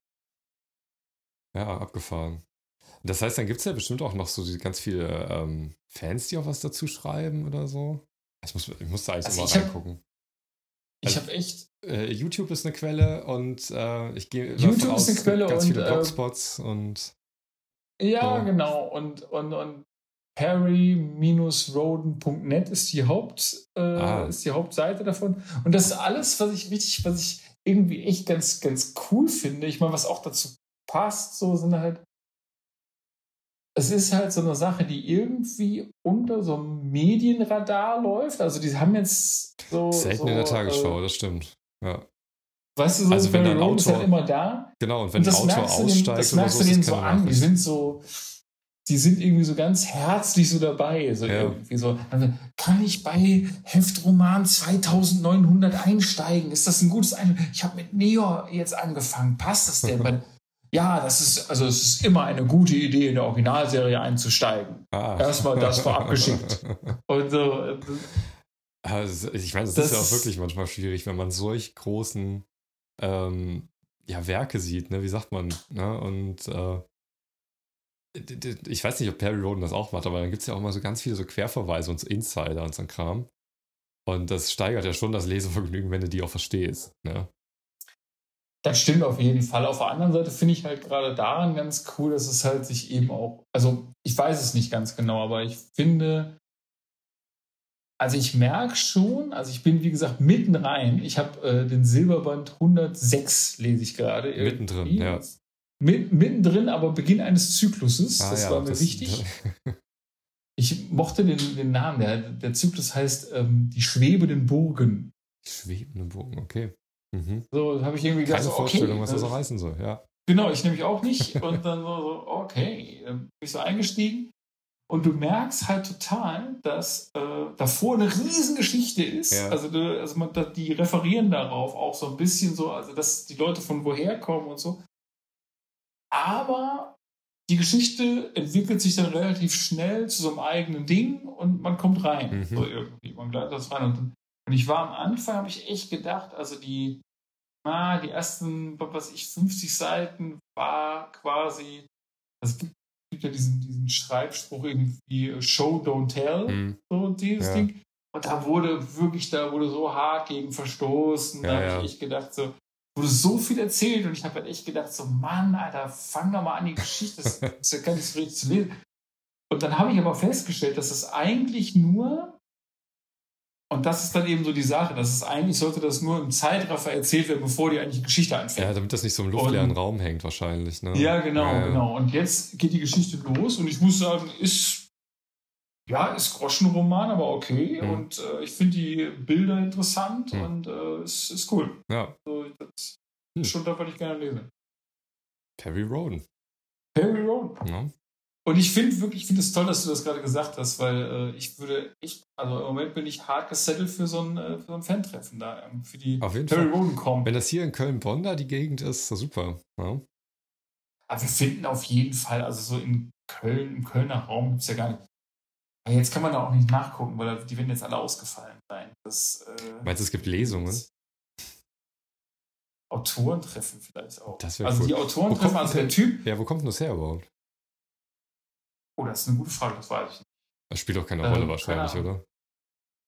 Speaker 2: Ja, abgefahren. Das heißt, dann gibt es ja bestimmt auch noch so ganz viele ähm, Fans, die auch was dazu schreiben oder so. Ich, muss, ich musste eigentlich
Speaker 1: Also
Speaker 2: immer
Speaker 1: ich hab-
Speaker 2: reingucken.
Speaker 1: Ich
Speaker 2: Also-
Speaker 1: habe echt,
Speaker 2: Äh, YouTube ist eine Quelle und äh, ich gehe
Speaker 1: YouTube
Speaker 2: davon
Speaker 1: ist
Speaker 2: aus,
Speaker 1: eine Quelle
Speaker 2: ganz
Speaker 1: und,
Speaker 2: viele
Speaker 1: äh,
Speaker 2: Blogspots und
Speaker 1: ja,
Speaker 2: So.
Speaker 1: genau. Und, und, und perry-roden.net ist die Haupt, äh,
Speaker 2: Ah.
Speaker 1: ist die Hauptseite davon. Und das ist alles, was ich richtig, was ich irgendwie echt ganz, ganz cool finde. Ich meine, was auch dazu passt, so sind halt. Es ist halt so eine Sache, die irgendwie unter so einem Medienradar läuft. Also die haben jetzt so.
Speaker 2: selten
Speaker 1: so,
Speaker 2: in der Tagesschau,
Speaker 1: Äh,
Speaker 2: das stimmt. Ja.
Speaker 1: weißt du, so
Speaker 2: Also wenn ein
Speaker 1: Roden ist halt
Speaker 2: Autor-
Speaker 1: immer da.
Speaker 2: Genau, und wenn
Speaker 1: Und das
Speaker 2: ein Autor aussteigt
Speaker 1: das
Speaker 2: oder
Speaker 1: merkst
Speaker 2: so,
Speaker 1: du denen
Speaker 2: das
Speaker 1: so an. Die sind so, die sind irgendwie so ganz herzlich so dabei. So
Speaker 2: Ja.
Speaker 1: irgendwie so. Also, kann ich bei Heftroman 2900 einsteigen? Ist das ein gutes Ein? Ich habe mit Neo jetzt angefangen. Passt das denn? Ja, das ist, also es ist immer eine gute Idee, in der Originalserie einzusteigen.
Speaker 2: Ah.
Speaker 1: Erstmal das vorab geschickt. Und so,
Speaker 2: Also, ich meine, das,
Speaker 1: Das
Speaker 2: ist ja auch wirklich manchmal schwierig, wenn man solch großen ähm, ja, Werke sieht, ne? Wie sagt man? Ne? Und äh, ich weiß nicht, ob Perry Roden das auch macht, aber dann gibt es ja auch mal so ganz viele so Querverweise und so Insider und so ein Kram. Und das steigert ja schon das Lesevergnügen, wenn du die auch verstehst. Ne?
Speaker 1: Das stimmt auf jeden Fall. Auf der anderen Seite finde ich halt gerade daran ganz cool, dass es halt sich eben auch, also ich weiß es nicht ganz genau, aber ich finde, also ich merke schon, also ich bin wie gesagt mitten rein. Ich habe äh, den Silberband 106 lese ich gerade.
Speaker 2: Mittendrin, ja.
Speaker 1: Mit, mittendrin, aber Beginn eines Zykluses.
Speaker 2: Ah,
Speaker 1: das
Speaker 2: ja,
Speaker 1: war mir
Speaker 2: das-
Speaker 1: wichtig. Ich mochte den, den Namen. Der, der Zyklus heißt ähm, Die schwebenden Burgen.
Speaker 2: Schwebende Bogen, okay. Mhm.
Speaker 1: So habe ich irgendwie
Speaker 2: Keine
Speaker 1: gedacht, so,
Speaker 2: Vorstellung,
Speaker 1: okay,
Speaker 2: was das auch heißen soll, ja.
Speaker 1: Genau, ich nämlich auch nicht. Und dann so, so okay, dann bin ich so eingestiegen. Und du merkst halt total, dass äh, davor eine Riesengeschichte ist.
Speaker 2: Ja.
Speaker 1: Also, also man, die referieren darauf auch so ein bisschen so, also dass die Leute von woher kommen und so. Aber die Geschichte entwickelt sich dann relativ schnell zu so einem eigenen Ding und man kommt rein.
Speaker 2: Mhm.
Speaker 1: So irgendwie. Man gleitet das rein. Und, und ich war am Anfang, habe ich echt gedacht, also die, na, die ersten, was weiß ich, 50 Seiten war quasi, also es gibt, ja diesen, diesen Schreibspruch irgendwie äh, Show, don't tell,
Speaker 2: Mhm.
Speaker 1: so dieses
Speaker 2: Ja.
Speaker 1: Ding. Und da wurde wirklich, da wurde so hart gegen verstoßen.
Speaker 2: Ja,
Speaker 1: da habe
Speaker 2: ja.
Speaker 1: ich echt gedacht, so, wurde so viel erzählt und ich habe halt echt gedacht, so, Mann, Alter, fang doch mal an, die Geschichte, das ist ja gar nicht so richtig zu lesen. Und dann habe ich aber festgestellt, dass es eigentlich nur, und das ist dann eben so die Sache, dass es eigentlich sollte das nur im Zeitraffer erzählt werden, bevor die eigentliche Geschichte anfängt.
Speaker 2: Ja, damit das nicht so im luftleeren
Speaker 1: Und-
Speaker 2: Raum hängt, wahrscheinlich. Ne?
Speaker 1: Ja, genau,
Speaker 2: Ja, ja.
Speaker 1: genau. Und jetzt geht die Geschichte los und ich muss sagen, ist ja, ist Groschenroman, aber okay.
Speaker 2: Mhm.
Speaker 1: Und äh, ich finde die Bilder interessant
Speaker 2: Mhm.
Speaker 1: und äh, es ist cool.
Speaker 2: Ja,
Speaker 1: So, das
Speaker 2: Hm.
Speaker 1: ist schon das, was ich gerne lese.
Speaker 2: Perry Roden.
Speaker 1: Perry Road.
Speaker 2: Ne?
Speaker 1: Und ich finde wirklich, ich finde es toll, dass du das gerade gesagt hast, weil äh, ich würde echt, also im Moment bin ich hart gesettelt für so ein, äh, für so ein Fan-Treffen da, ähm, für die
Speaker 2: Auf jeden
Speaker 1: Perry. Roden kommt.
Speaker 2: Wenn das hier in Köln-Bonn da die Gegend ist, ist das super. Ne?
Speaker 1: Aber wir finden auf jeden Fall, also so in Köln, im Kölner Raum gibt es ja gar nicht. Aber jetzt kann man da auch nicht nachgucken, weil die werden jetzt alle ausgefallen sein. Das, äh,
Speaker 2: Meinst du, es gibt Lesungen?
Speaker 1: Autorentreffen vielleicht auch. Also
Speaker 2: cool.
Speaker 1: die Autorentreffen, also der Typ.
Speaker 2: Ja, wo kommt denn das her überhaupt?
Speaker 1: Oh, das ist eine gute Frage, das weiß ich nicht.
Speaker 2: Das spielt doch keine
Speaker 1: Ähm,
Speaker 2: Rolle wahrscheinlich,
Speaker 1: keine
Speaker 2: oder?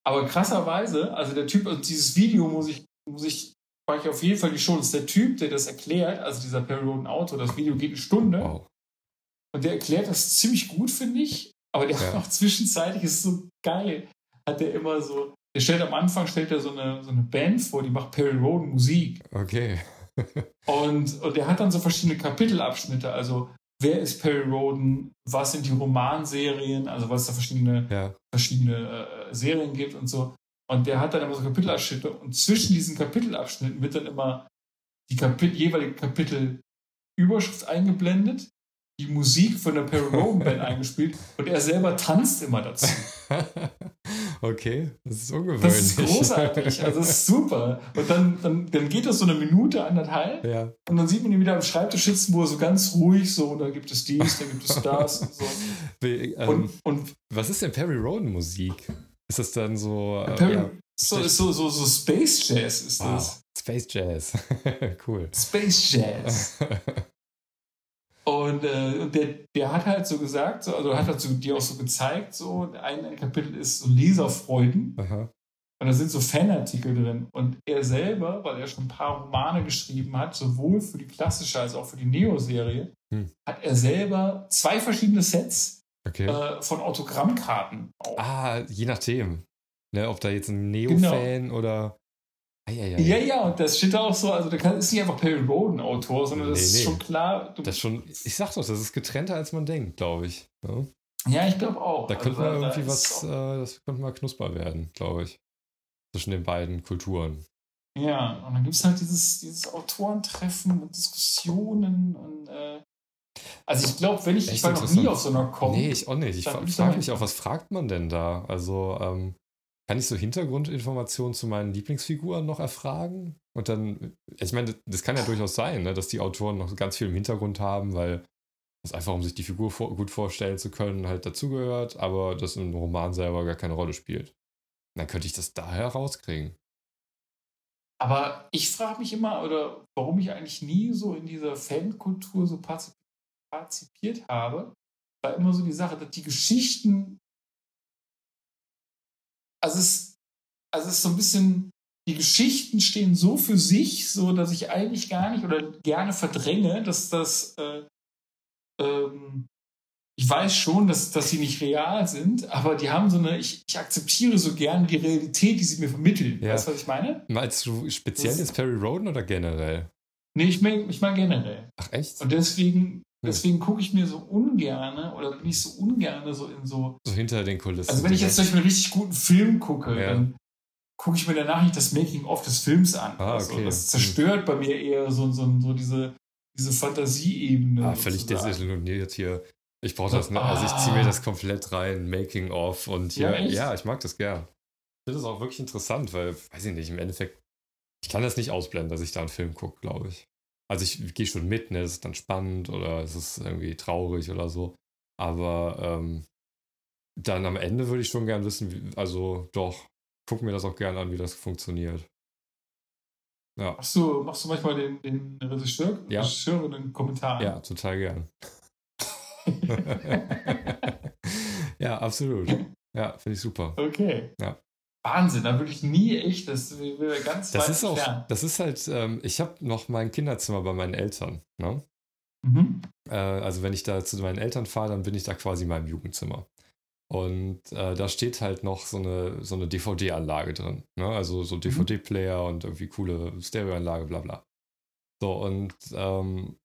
Speaker 1: Aber krasserweise, also der Typ, also dieses Video muss ich, muss ich, mache ich auf jeden Fall die Show. Das ist der Typ, der das erklärt, also dieser Perry Roden Autor, das Video geht eine Stunde.
Speaker 2: Wow.
Speaker 1: Und der erklärt das ziemlich gut, finde ich. Aber der
Speaker 2: Ja.
Speaker 1: auch zwischenzeitlich, ist so geil, hat der immer so, der stellt am Anfang, stellt er so eine, so eine Band vor, die macht Perry Roden Musik.
Speaker 2: Okay.
Speaker 1: Und, und der hat dann so verschiedene Kapitelabschnitte. Also, wer ist Perry Roden? Was sind die Romanserien? Also, was es da verschiedene,
Speaker 2: Ja.
Speaker 1: verschiedene äh, Serien gibt und so. Und der hat dann immer so Kapitelabschnitte. Und zwischen diesen Kapitelabschnitten wird dann immer die Kapit jeweilige Kapitelüberschrift eingeblendet, die Musik von der Perry Roden Band eingespielt und er selber tanzt immer dazu.
Speaker 2: Okay, das ist ungewöhnlich.
Speaker 1: Das ist großartig, also das ist super. Und dann, dann, dann geht das so eine Minute, anderthalb
Speaker 2: Ja.
Speaker 1: und dann sieht man ihn wieder am Schreibtisch sitzen, wo er so ganz ruhig so, und da gibt es dies, da gibt es das und so.
Speaker 2: Wie, ähm,
Speaker 1: Und, und
Speaker 2: was ist denn Perry Roden Musik? Ist das dann so. Äh,
Speaker 1: Perry,
Speaker 2: ja,
Speaker 1: so, so, so, so Space Jazz ist das.
Speaker 2: wow, Space Jazz. cool.
Speaker 1: Space Jazz. Und, äh, der, der hat halt so gesagt, so, also hat halt so, dir auch so gezeigt, so ein, Kapitel ist so Leserfreuden
Speaker 2: Aha.
Speaker 1: und da sind so Fanartikel drin. Und er selber, weil er schon ein paar Romane geschrieben hat, sowohl für die klassische als auch für die Neo-Serie,
Speaker 2: Hm.
Speaker 1: hat er selber zwei verschiedene Sets
Speaker 2: Okay.
Speaker 1: äh, von Autogrammkarten. Auch.
Speaker 2: Ah, je nachdem. Ne, ob da jetzt ein Neo-Fan oder. Eieiei.
Speaker 1: Ja, ja, und das steht da auch so, also da ist nicht einfach Perry Roden Autor, sondern das
Speaker 2: Nee,
Speaker 1: ist schon klar.
Speaker 2: Das schon, ich sag doch, das ist getrennter als man denkt, glaube ich. Ja?
Speaker 1: ja, ich glaube auch.
Speaker 2: Da könnte
Speaker 1: Also
Speaker 2: mal
Speaker 1: da
Speaker 2: irgendwie
Speaker 1: ist
Speaker 2: was, äh, das könnte mal knusper werden, glaube ich. Zwischen den beiden Kulturen.
Speaker 1: Ja, und dann gibt es halt dieses, dieses Autorentreffen und Diskussionen und äh, also ich glaube, wenn ich, ich war noch nie auf so einer Com.
Speaker 2: Nee, ich auch nicht. Ich
Speaker 1: da
Speaker 2: frage mich auch, was fragt man denn da? Also, ähm, kann ich so Hintergrundinformationen zu meinen Lieblingsfiguren noch erfragen? Und dann, ich meine, das- kann ja durchaus sein, ne, dass die Autoren noch ganz viel im Hintergrund haben, weil das einfach, um sich die Figur vor gut vorstellen zu können, halt dazugehört, aber das im Roman selber gar keine Rolle spielt. Dann könnte ich das da herauskriegen.
Speaker 1: Aber ich frage mich immer, oder warum ich eigentlich nie so in dieser Fankultur so partizip- partizipiert habe, war immer so die Sache, dass die Geschichten, also es, also es ist so ein bisschen, die Geschichten stehen so für sich, so dass ich eigentlich gar nicht oder gerne verdränge, dass das, äh, ähm, ich weiß schon, dass, dass sie nicht real sind, aber die haben so eine, ich, ich akzeptiere so gerne die Realität, die sie mir vermitteln.
Speaker 2: Ja.
Speaker 1: Weißt du, was ich meine?
Speaker 2: Meinst du speziell
Speaker 1: Das-
Speaker 2: jetzt Perry Roden oder generell?
Speaker 1: Nee, ich meine ich mein generell.
Speaker 2: Ach, echt?
Speaker 1: Und deswegen. Deswegen gucke ich mir so ungerne oder bin ich so ungerne so in so.
Speaker 2: So hinter den Kulissen.
Speaker 1: Also wenn ich jetzt zum Beispiel einen richtig guten Film gucke,
Speaker 2: Ja.
Speaker 1: dann gucke ich mir danach nicht das Making-of des Films an.
Speaker 2: Ah,
Speaker 1: also,
Speaker 2: okay.
Speaker 1: das zerstört bei mir eher so, so, so diese, diese Fantasieebene.
Speaker 2: Ah, völlig desillusioniert hier. Ich brauche das, ne? also ich ziehe mir das komplett rein, Making of und hier,
Speaker 1: Ja,
Speaker 2: ja, ich mag das gern. Ich finde das auch wirklich interessant, weil, weiß ich nicht, im Endeffekt, ich kann das nicht ausblenden, dass ich da einen Film gucke, glaube ich. Also ich gehe schon mit, ne, es ist dann spannend oder es ist irgendwie traurig oder so. Aber ähm, dann am Ende würde ich schon gern wissen, wie, also doch, guck mir das auch gern an, wie das funktioniert. Ja,
Speaker 1: Machst du, machst du manchmal den, den Regisseur,
Speaker 2: Ja.
Speaker 1: Regisseurin einen Kommentar?
Speaker 2: ja, total gern. ja, absolut. Ja, finde ich super.
Speaker 1: okay.
Speaker 2: Ja.
Speaker 1: Wahnsinn, da würde ich nie echt, das wäre ganz
Speaker 2: Das ist auch,
Speaker 1: entfernt.
Speaker 2: das ist halt, ähm, ich habe noch mein Kinderzimmer bei meinen Eltern. Ne?
Speaker 1: Mhm.
Speaker 2: Äh, also wenn ich da zu meinen Eltern fahre, dann bin ich da quasi in meinem Jugendzimmer. Und äh, da steht halt noch so eine, so eine DVD-Anlage drin. Ne? Also so DVD-Player und irgendwie coole Stereoanlage, bla bla. So, und ähm,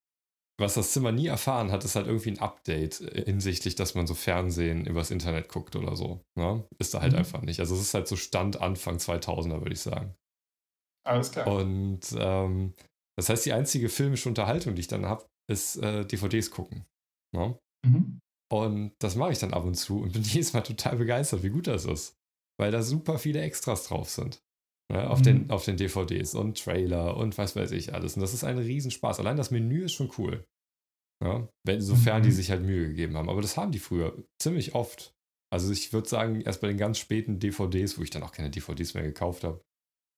Speaker 2: was das Zimmer nie erfahren hat, ist halt irgendwie ein Update äh, hinsichtlich, dass man so Fernsehen übers Internet guckt oder so. Ne? Ist da halt
Speaker 1: Mhm.
Speaker 2: einfach nicht. Also es ist halt so Stand Anfang 2000er, würde ich sagen.
Speaker 1: Alles klar.
Speaker 2: Und ähm, das heißt, die einzige filmische Unterhaltung, die ich dann habe, ist äh, DVDs gucken. Ne?
Speaker 1: Mhm.
Speaker 2: Und das mache ich dann ab und zu und bin jedes Mal total begeistert, wie gut das ist. Weil da super viele Extras drauf sind. Ne, auf,
Speaker 1: Mhm.
Speaker 2: den, auf den DVDs und Trailer und was weiß ich alles. Und das ist ein Riesenspaß. Allein das Menü ist schon cool. Ja, wenn, sofern
Speaker 1: Mhm.
Speaker 2: die sich halt Mühe gegeben haben. Aber das haben die früher ziemlich oft. Also ich würde sagen, erst bei den ganz späten DVDs, wo ich dann auch keine DVDs mehr gekauft habe,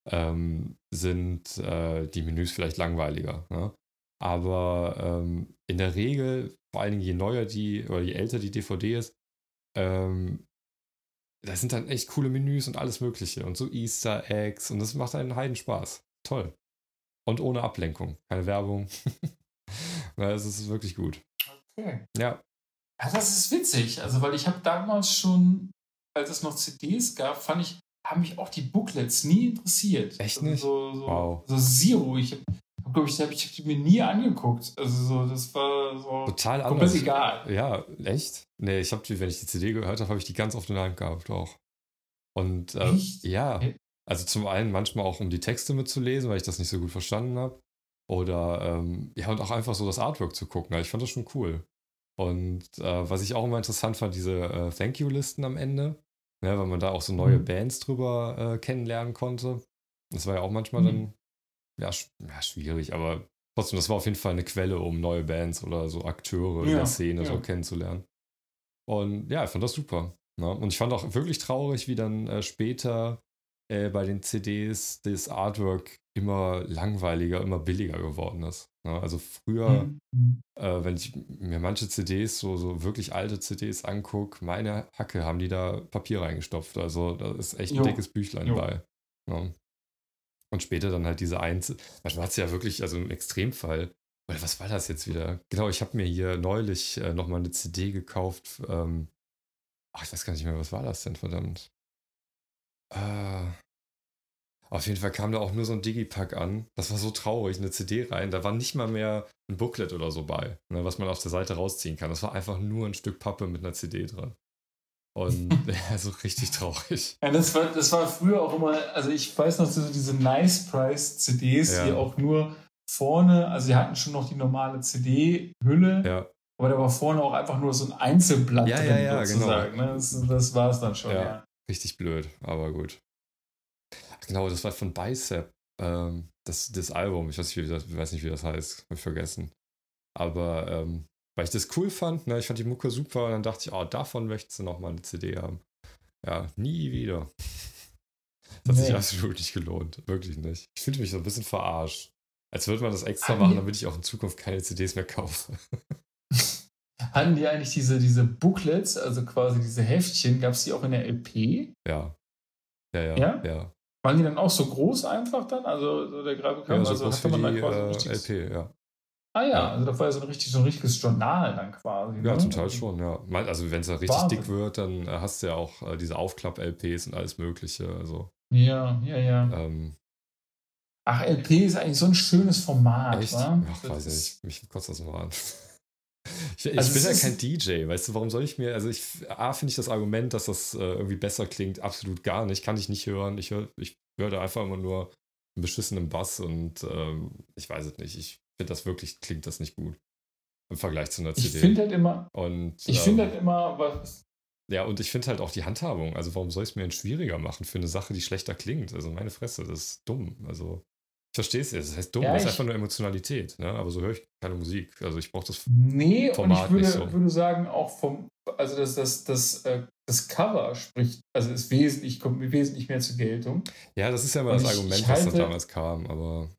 Speaker 2: ähm, sind äh, die Menüs vielleicht langweiliger. Ne? Aber ähm, in der Regel, vor allen Dingen je neuer die oder je älter die DVD ist, ähm, da sind dann echt coole Menüs und alles Mögliche und so Easter Eggs und das macht einen Heidenspaß. Toll. Und ohne Ablenkung. Keine Werbung. Na, es ist wirklich gut.
Speaker 1: Okay.
Speaker 2: Ja,
Speaker 1: Ja, das ist witzig. Also, weil ich habe damals schon, als es noch CDs gab, fand ich, haben mich auch die Booklets nie interessiert.
Speaker 2: Echt
Speaker 1: also
Speaker 2: nicht?
Speaker 1: So, so,
Speaker 2: Wow.
Speaker 1: so Zero. Ich habe, glaube ich, die mir nie angeguckt. Also, so, das war so
Speaker 2: total
Speaker 1: komplett
Speaker 2: anders.
Speaker 1: egal.
Speaker 2: Ja, echt? Nee, ich habe die, wenn ich die CD gehört habe, habe ich die ganz oft in der Hand gehabt auch. Und
Speaker 1: Echt?
Speaker 2: ja, also zum einen manchmal auch, um die Texte mitzulesen, weil ich das nicht so gut verstanden habe. Oder ähm, ja, und auch einfach so das Artwork zu gucken. Ich fand das schon cool. Und äh, was ich auch immer interessant fand, diese äh, Thank You-Listen am Ende. ja, weil man da auch so neue
Speaker 1: Mhm.
Speaker 2: Bands drüber äh, kennenlernen konnte. Das war ja auch manchmal
Speaker 1: Mhm.
Speaker 2: dann ja, ja, schwierig, aber trotzdem, das war auf jeden Fall eine Quelle, um neue Bands oder so Akteure in
Speaker 1: Ja,
Speaker 2: der Szene so
Speaker 1: ja.
Speaker 2: kennenzulernen. Und ja, ich fand das super. Ne? Und ich fand auch wirklich traurig, wie dann äh, später äh, bei den CDs das Artwork immer langweiliger, immer billiger geworden ist. Ne? Also früher,
Speaker 1: Mhm.
Speaker 2: äh, wenn ich mir manche CDs, so, so wirklich alte CDs angucke, meine Hacke haben die da Papier reingestopft. Also da ist echt ein
Speaker 1: Jo.
Speaker 2: dickes Büchlein
Speaker 1: Jo.
Speaker 2: bei. Ne? Und später dann halt diese Einzel... Manchmal hat es ja wirklich, also im Extremfall, oder was war das jetzt wieder? Genau, ich habe mir hier neulich äh, nochmal eine CD gekauft. Ähm, ach, ich weiß gar nicht mehr, was war das denn, verdammt. Äh, auf jeden Fall kam da auch nur so ein Digipack an. Das war so traurig, eine CD rein. Da war nicht mal mehr ein Booklet oder so bei, ne, was man auf der Seite rausziehen kann. Das war einfach nur ein Stück Pappe mit einer CD drin. Und ja, so richtig traurig.
Speaker 1: Ja, das war, das war früher auch immer, also ich weiß noch, so diese Nice Price CDs,
Speaker 2: Ja.
Speaker 1: die auch nur vorne, also die hatten schon noch die normale CD-Hülle,
Speaker 2: Ja,
Speaker 1: aber da war vorne auch einfach nur so ein Einzelblatt
Speaker 2: Ja,
Speaker 1: drin,
Speaker 2: ja, ja,
Speaker 1: sozusagen. Ne? Das, das war es dann schon,
Speaker 2: Ja. richtig blöd, aber gut. Ach, genau, das war von Bicep, ähm, das, das Album. Ich weiß nicht, wie das, ich weiß nicht, wie das heißt. Hab ich vergessen. Aber ähm, weil ich das cool fand, ne, ich fand die Mucke super und dann dachte ich, oh, davon möchtest du nochmal eine CD haben. Ja, nie wieder. Das hat sich absolut nicht gelohnt. Wirklich nicht. Ich fühlte mich so ein bisschen verarscht. Als würde man das extra
Speaker 1: Ah,
Speaker 2: machen, damit ich auch in Zukunft keine CDs mehr kaufe.
Speaker 1: Hatten die eigentlich diese, diese Booklets, also quasi diese Heftchen, gab es die auch in der LP?
Speaker 2: Ja. Ja, ja,
Speaker 1: Ja?
Speaker 2: ja.
Speaker 1: Waren die dann auch so groß einfach dann? Also so der Grafikam,
Speaker 2: Ja, so
Speaker 1: also hatte man
Speaker 2: die
Speaker 1: da quasi ein
Speaker 2: äh, LP, ja.
Speaker 1: Ah ja,
Speaker 2: Ja.
Speaker 1: also das war ja so ein, richtig, so ein richtiges Journal dann quasi.
Speaker 2: Ja,
Speaker 1: ne?
Speaker 2: Teil schon, ja. Also wenn es da richtig
Speaker 1: Wahnsinn.
Speaker 2: dick wird, dann äh, hast du ja auch äh, diese Aufklapp-LPs und alles mögliche. Also,
Speaker 1: Ja, ja, ja.
Speaker 2: ähm,
Speaker 1: Ach, LP ist eigentlich so ein schönes Format,
Speaker 2: echt?
Speaker 1: wa?
Speaker 2: Ach, weiß
Speaker 1: ist-
Speaker 2: nicht. Mich kotzt das mal an. Ich, ich
Speaker 1: Also
Speaker 2: bin ja kein DJ, weißt du, warum soll ich mir, also ich, A, finde ich das Argument, dass das äh, irgendwie besser klingt, absolut gar nicht, kann ich nicht hören. Ich höre ich hör da einfach immer nur einen beschissenen Bass und ähm, ich weiß es nicht. Ich finde das wirklich, klingt das nicht gut im Vergleich zu einer
Speaker 1: Ich
Speaker 2: CD.
Speaker 1: finde halt immer,
Speaker 2: und,
Speaker 1: ich
Speaker 2: ähm,
Speaker 1: finde halt immer, was,
Speaker 2: Ja, und ich finde halt auch die Handhabung. Also, warum soll ich es mir denn schwieriger machen für eine Sache, die schlechter klingt? Also, meine Fresse, das ist dumm. Also, ich verstehe es jetzt. Das heißt dumm,
Speaker 1: Ja,
Speaker 2: das ist
Speaker 1: ich-
Speaker 2: einfach nur Emotionalität. Ne? Aber so höre ich keine Musik. Also, ich brauche das.
Speaker 1: nee, und
Speaker 2: Format
Speaker 1: ich würde,
Speaker 2: nicht so.
Speaker 1: würde sagen, auch vom, also das, das, das, äh, das Cover spricht, also ist wesentlich, kommt wesentlich mehr zur Geltung.
Speaker 2: Ja, das ist ja immer
Speaker 1: Und
Speaker 2: das
Speaker 1: ich-
Speaker 2: Argument,
Speaker 1: ich
Speaker 2: was dann
Speaker 1: halte-
Speaker 2: damals kam. Aber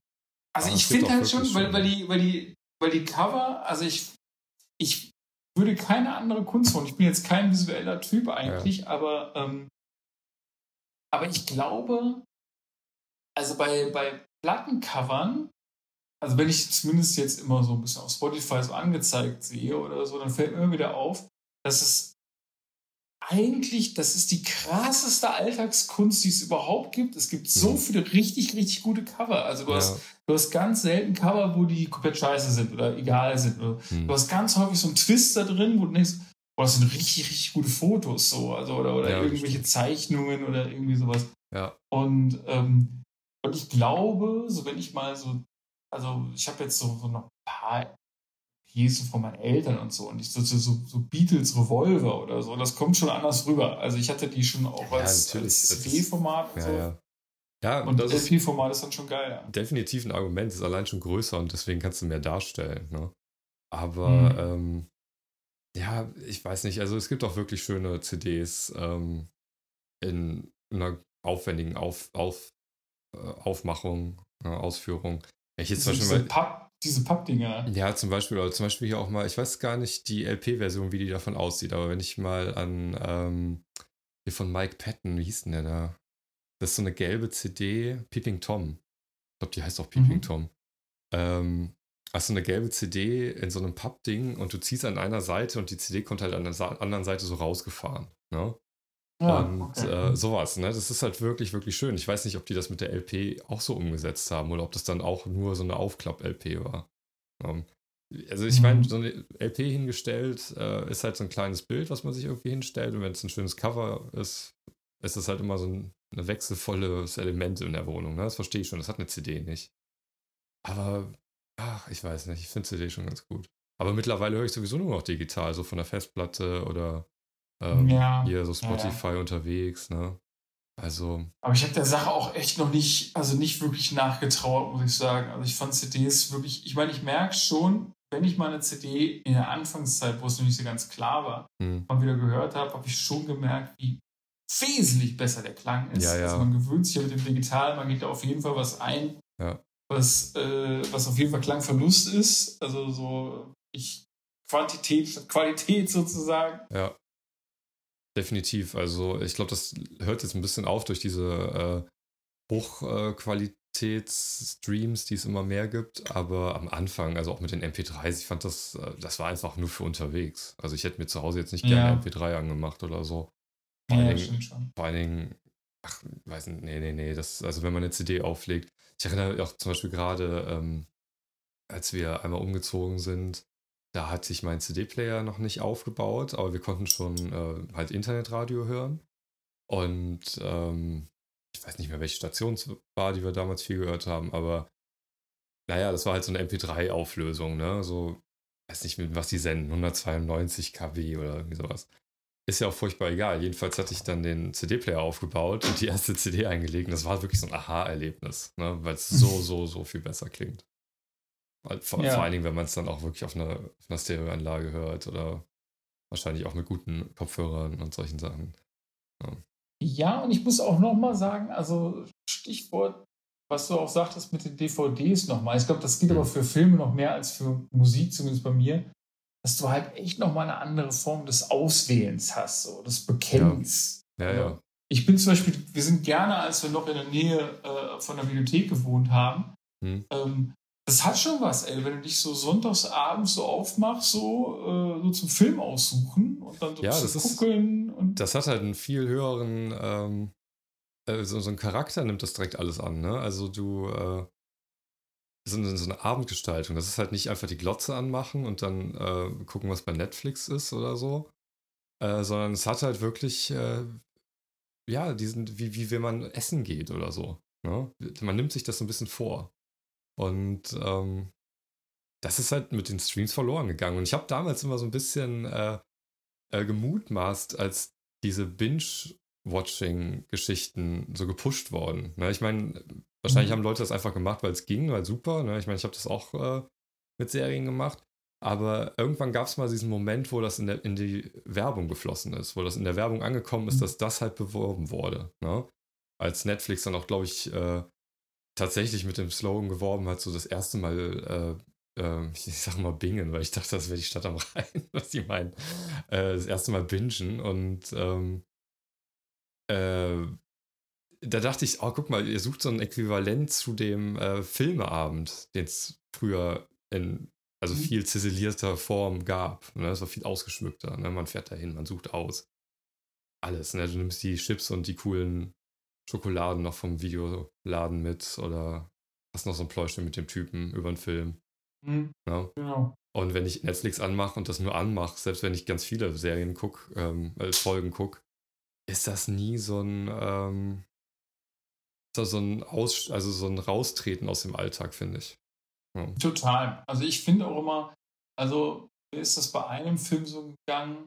Speaker 1: Also
Speaker 2: Ja,
Speaker 1: ich finde halt schon, weil, weil, die, weil, die, weil die Cover, also ich, ich würde keine andere Kunstform, ich bin jetzt kein visueller Typ eigentlich, aber, ähm, aber ich glaube, also bei, bei Plattencovern, also wenn ich zumindest jetzt immer so ein bisschen auf Spotify so angezeigt sehe oder so, dann fällt mir immer wieder auf, dass es eigentlich, das ist die krasseste Alltagskunst, die es überhaupt gibt. Es gibt so
Speaker 2: Mhm.
Speaker 1: viele richtig, richtig gute Cover. Also du hast
Speaker 2: ja,
Speaker 1: Du hast ganz selten Cover, wo die komplett scheiße sind oder egal sind.
Speaker 2: Hm.
Speaker 1: Du hast ganz häufig so einen Twist da drin, wo du denkst, oh, das sind richtig, richtig gute Fotos so. Also, oder oder
Speaker 2: Ja,
Speaker 1: irgendwelche Zeichnungen oder irgendwie sowas.
Speaker 2: ja,
Speaker 1: Und, ähm, und ich glaube, so wenn ich mal so, also ich habe jetzt so, so noch ein paar So von meinen Eltern und so und ich so, so, so Beatles Revolver oder so, das kommt schon anders rüber. Also ich hatte die schon auch
Speaker 2: Ja,
Speaker 1: als, als CD-Format und
Speaker 2: ja,
Speaker 1: so.
Speaker 2: ja. Ja,
Speaker 1: Und
Speaker 2: das ist
Speaker 1: LP-Format ist dann schon geil, ja.
Speaker 2: definitiv ein Argument. Ist allein schon größer und deswegen kannst du mehr darstellen. Ne? Aber
Speaker 1: Mhm.
Speaker 2: ähm, ja, ich weiß nicht. Also, es gibt auch wirklich schöne CDs ähm, in einer aufwendigen Auf, auf, äh, Aufmachung, äh, Ausführung. Ich jetzt zum Beispiel mal,
Speaker 1: diese Pappdinger.
Speaker 2: ja, zum Beispiel, oder zum Beispiel hier auch mal, ich weiß gar nicht die LP-Version, wie die davon aussieht, aber wenn ich mal an ähm, hier von Mike Patton, wie hieß denn der da? Das ist so eine gelbe CD, Peeping Tom. Ich glaube, die heißt auch Peeping
Speaker 1: Mhm.
Speaker 2: Tom. Ähm, hast du eine gelbe CD in so einem Pappding und du ziehst an einer Seite und die CD kommt halt an der Sa anderen Seite so rausgefahren. Ne? Und
Speaker 1: okay.
Speaker 2: äh, sowas, ne? Das ist halt wirklich, wirklich schön. Ich weiß nicht, ob die das mit der LP auch so umgesetzt haben oder ob das dann auch nur so eine Aufklapp-LP war. Ähm, also ich
Speaker 1: Mhm.
Speaker 2: meine, so eine LP hingestellt äh, ist halt so ein kleines Bild, was man sich irgendwie hinstellt und wenn es ein schönes Cover ist, ist es halt immer so ein, ein wechselvolles Element in der Wohnung. Ne? Das verstehe ich schon, das hat eine CD nicht. Aber, ach, ich weiß nicht, ich finde CD schon ganz gut. Aber mittlerweile höre ich sowieso nur noch digital, so von der Festplatte oder ähm, ja, hier so Spotify ja, ja. unterwegs, ne? Also.
Speaker 1: Aber ich habe der Sache auch echt noch nicht, also nicht wirklich nachgetrauert, muss ich sagen. Also ich fand CDs wirklich, ich meine, ich merke schon, wenn ich mal eine CD in der Anfangszeit, wo es noch nicht so ganz klar war, hm. mal wieder gehört habe, habe ich schon gemerkt, wie wesentlich besser der Klang ist.
Speaker 2: Ja, ja.
Speaker 1: Also man gewöhnt sich ja mit dem Digital, man geht da auf jeden Fall was ein,
Speaker 2: ja.
Speaker 1: was, äh, was auf jeden Fall Klangverlust ist. Also so ich Quantität statt Qualität sozusagen.
Speaker 2: Ja. Definitiv. Also ich glaube, das hört jetzt ein bisschen auf durch diese äh, Hochqualitätsstreams, die es immer mehr gibt. Aber am Anfang, also auch mit den MP3s, ich fand das, äh, das war einfach nur für unterwegs. Also ich hätte mir zu Hause jetzt nicht gerne ja. MP3 angemacht oder so. Vor ja, allen Dingen, schon. Vor allen Dingen, ach, weiß nicht, nee, nee, nee. Das, also wenn man eine CD auflegt. Ich erinnere auch zum Beispiel gerade, ähm, als wir einmal umgezogen sind, da hat sich mein CD-Player noch nicht aufgebaut, aber wir konnten schon äh, halt Internetradio hören. Und ähm, ich weiß nicht mehr, welche Station es war, die wir damals viel gehört haben, aber naja, das war halt so eine MP3-Auflösung, ne? So, weiß nicht, mit was die senden, 192 kW oder irgendwie sowas. Ist ja auch furchtbar egal. Jedenfalls hatte ich dann den CD-Player aufgebaut und die erste CD eingelegt. Und das war wirklich so ein Aha-Erlebnis, ne? weil es so, so, so viel besser klingt. Vor, ja. vor allen Dingen, wenn man es dann auch wirklich auf einer, auf einer Stereoanlage hört oder wahrscheinlich auch mit guten Kopfhörern und solchen Sachen.
Speaker 1: Ja, ja und ich muss auch nochmal sagen, also Stichwort, was du auch sagtest mit den DVDs nochmal. Ich glaube, das geht mhm. aber für Filme noch mehr als für Musik, zumindest bei mir, dass du halt echt nochmal eine andere Form des Auswählens hast, so des Bekennens.
Speaker 2: Ja, ja. ja.
Speaker 1: Ich bin zum Beispiel, wir sind gerne, als wir noch in der Nähe äh, von der Bibliothek gewohnt haben, hm. ähm, das hat schon was, ey, wenn du dich so sonntagsabends so aufmachst, so, äh, so zum Film aussuchen und dann so
Speaker 2: ja, das gucken. Ist, und das hat halt einen viel höheren, ähm, äh, so, so einen Charakter nimmt das direkt alles an, ne? Also du, äh, so eine, so eine Abendgestaltung. Das ist halt nicht einfach die Glotze anmachen und dann äh, gucken, was bei Netflix ist oder so, äh, sondern es hat halt wirklich, äh, ja, diesen, wie, wie wenn man essen geht oder so. Ne? Man nimmt sich das so ein bisschen vor. Und ähm, das ist halt mit den Streams verloren gegangen. Und ich habe damals immer so ein bisschen äh, äh, gemutmaßt, als diese Binge-Watching-Geschichten so gepusht wurden. Ne? Ich meine, wahrscheinlich mhm. haben Leute das einfach gemacht, weil es ging, weil super. Ne? Ich meine, ich habe das auch äh, mit Serien gemacht. Aber irgendwann gab es mal diesen Moment, wo das in, der, in, die Werbung geflossen ist, wo das in der Werbung angekommen ist, mhm. dass das halt beworben wurde. Ne? Als Netflix dann auch, glaube ich, äh, tatsächlich mit dem Slogan geworben hat, so das erste Mal, äh, äh, ich sag mal bingen, weil ich dachte, das wäre die Stadt am Rhein, was die meinen. Äh, das erste Mal bingen und ähm, äh, da dachte ich, oh, guck mal, ihr sucht so ein Äquivalent zu dem äh, Filmeabend, den es früher in also mhm. viel ziselierter Form gab. Ne? Das war viel ausgeschmückter. Ne? Man fährt dahin, man sucht aus. Alles. Ne? Du nimmst die Chips und die coolen Schokoladen noch vom Videoladen mit oder hast noch so ein Pläuschchen mit dem Typen über einen Film.
Speaker 1: Mhm. Ja? Genau.
Speaker 2: Und wenn ich Netflix anmache und das nur anmache, selbst wenn ich ganz viele Serien gucke, ähm, äh, Folgen gucke, ist das nie so ein, ähm, so ein Aus, also so ein Raustreten aus dem Alltag, finde ich.
Speaker 1: Ja. Total. Also ich finde auch immer, also ist das bei einem Film so gegangen,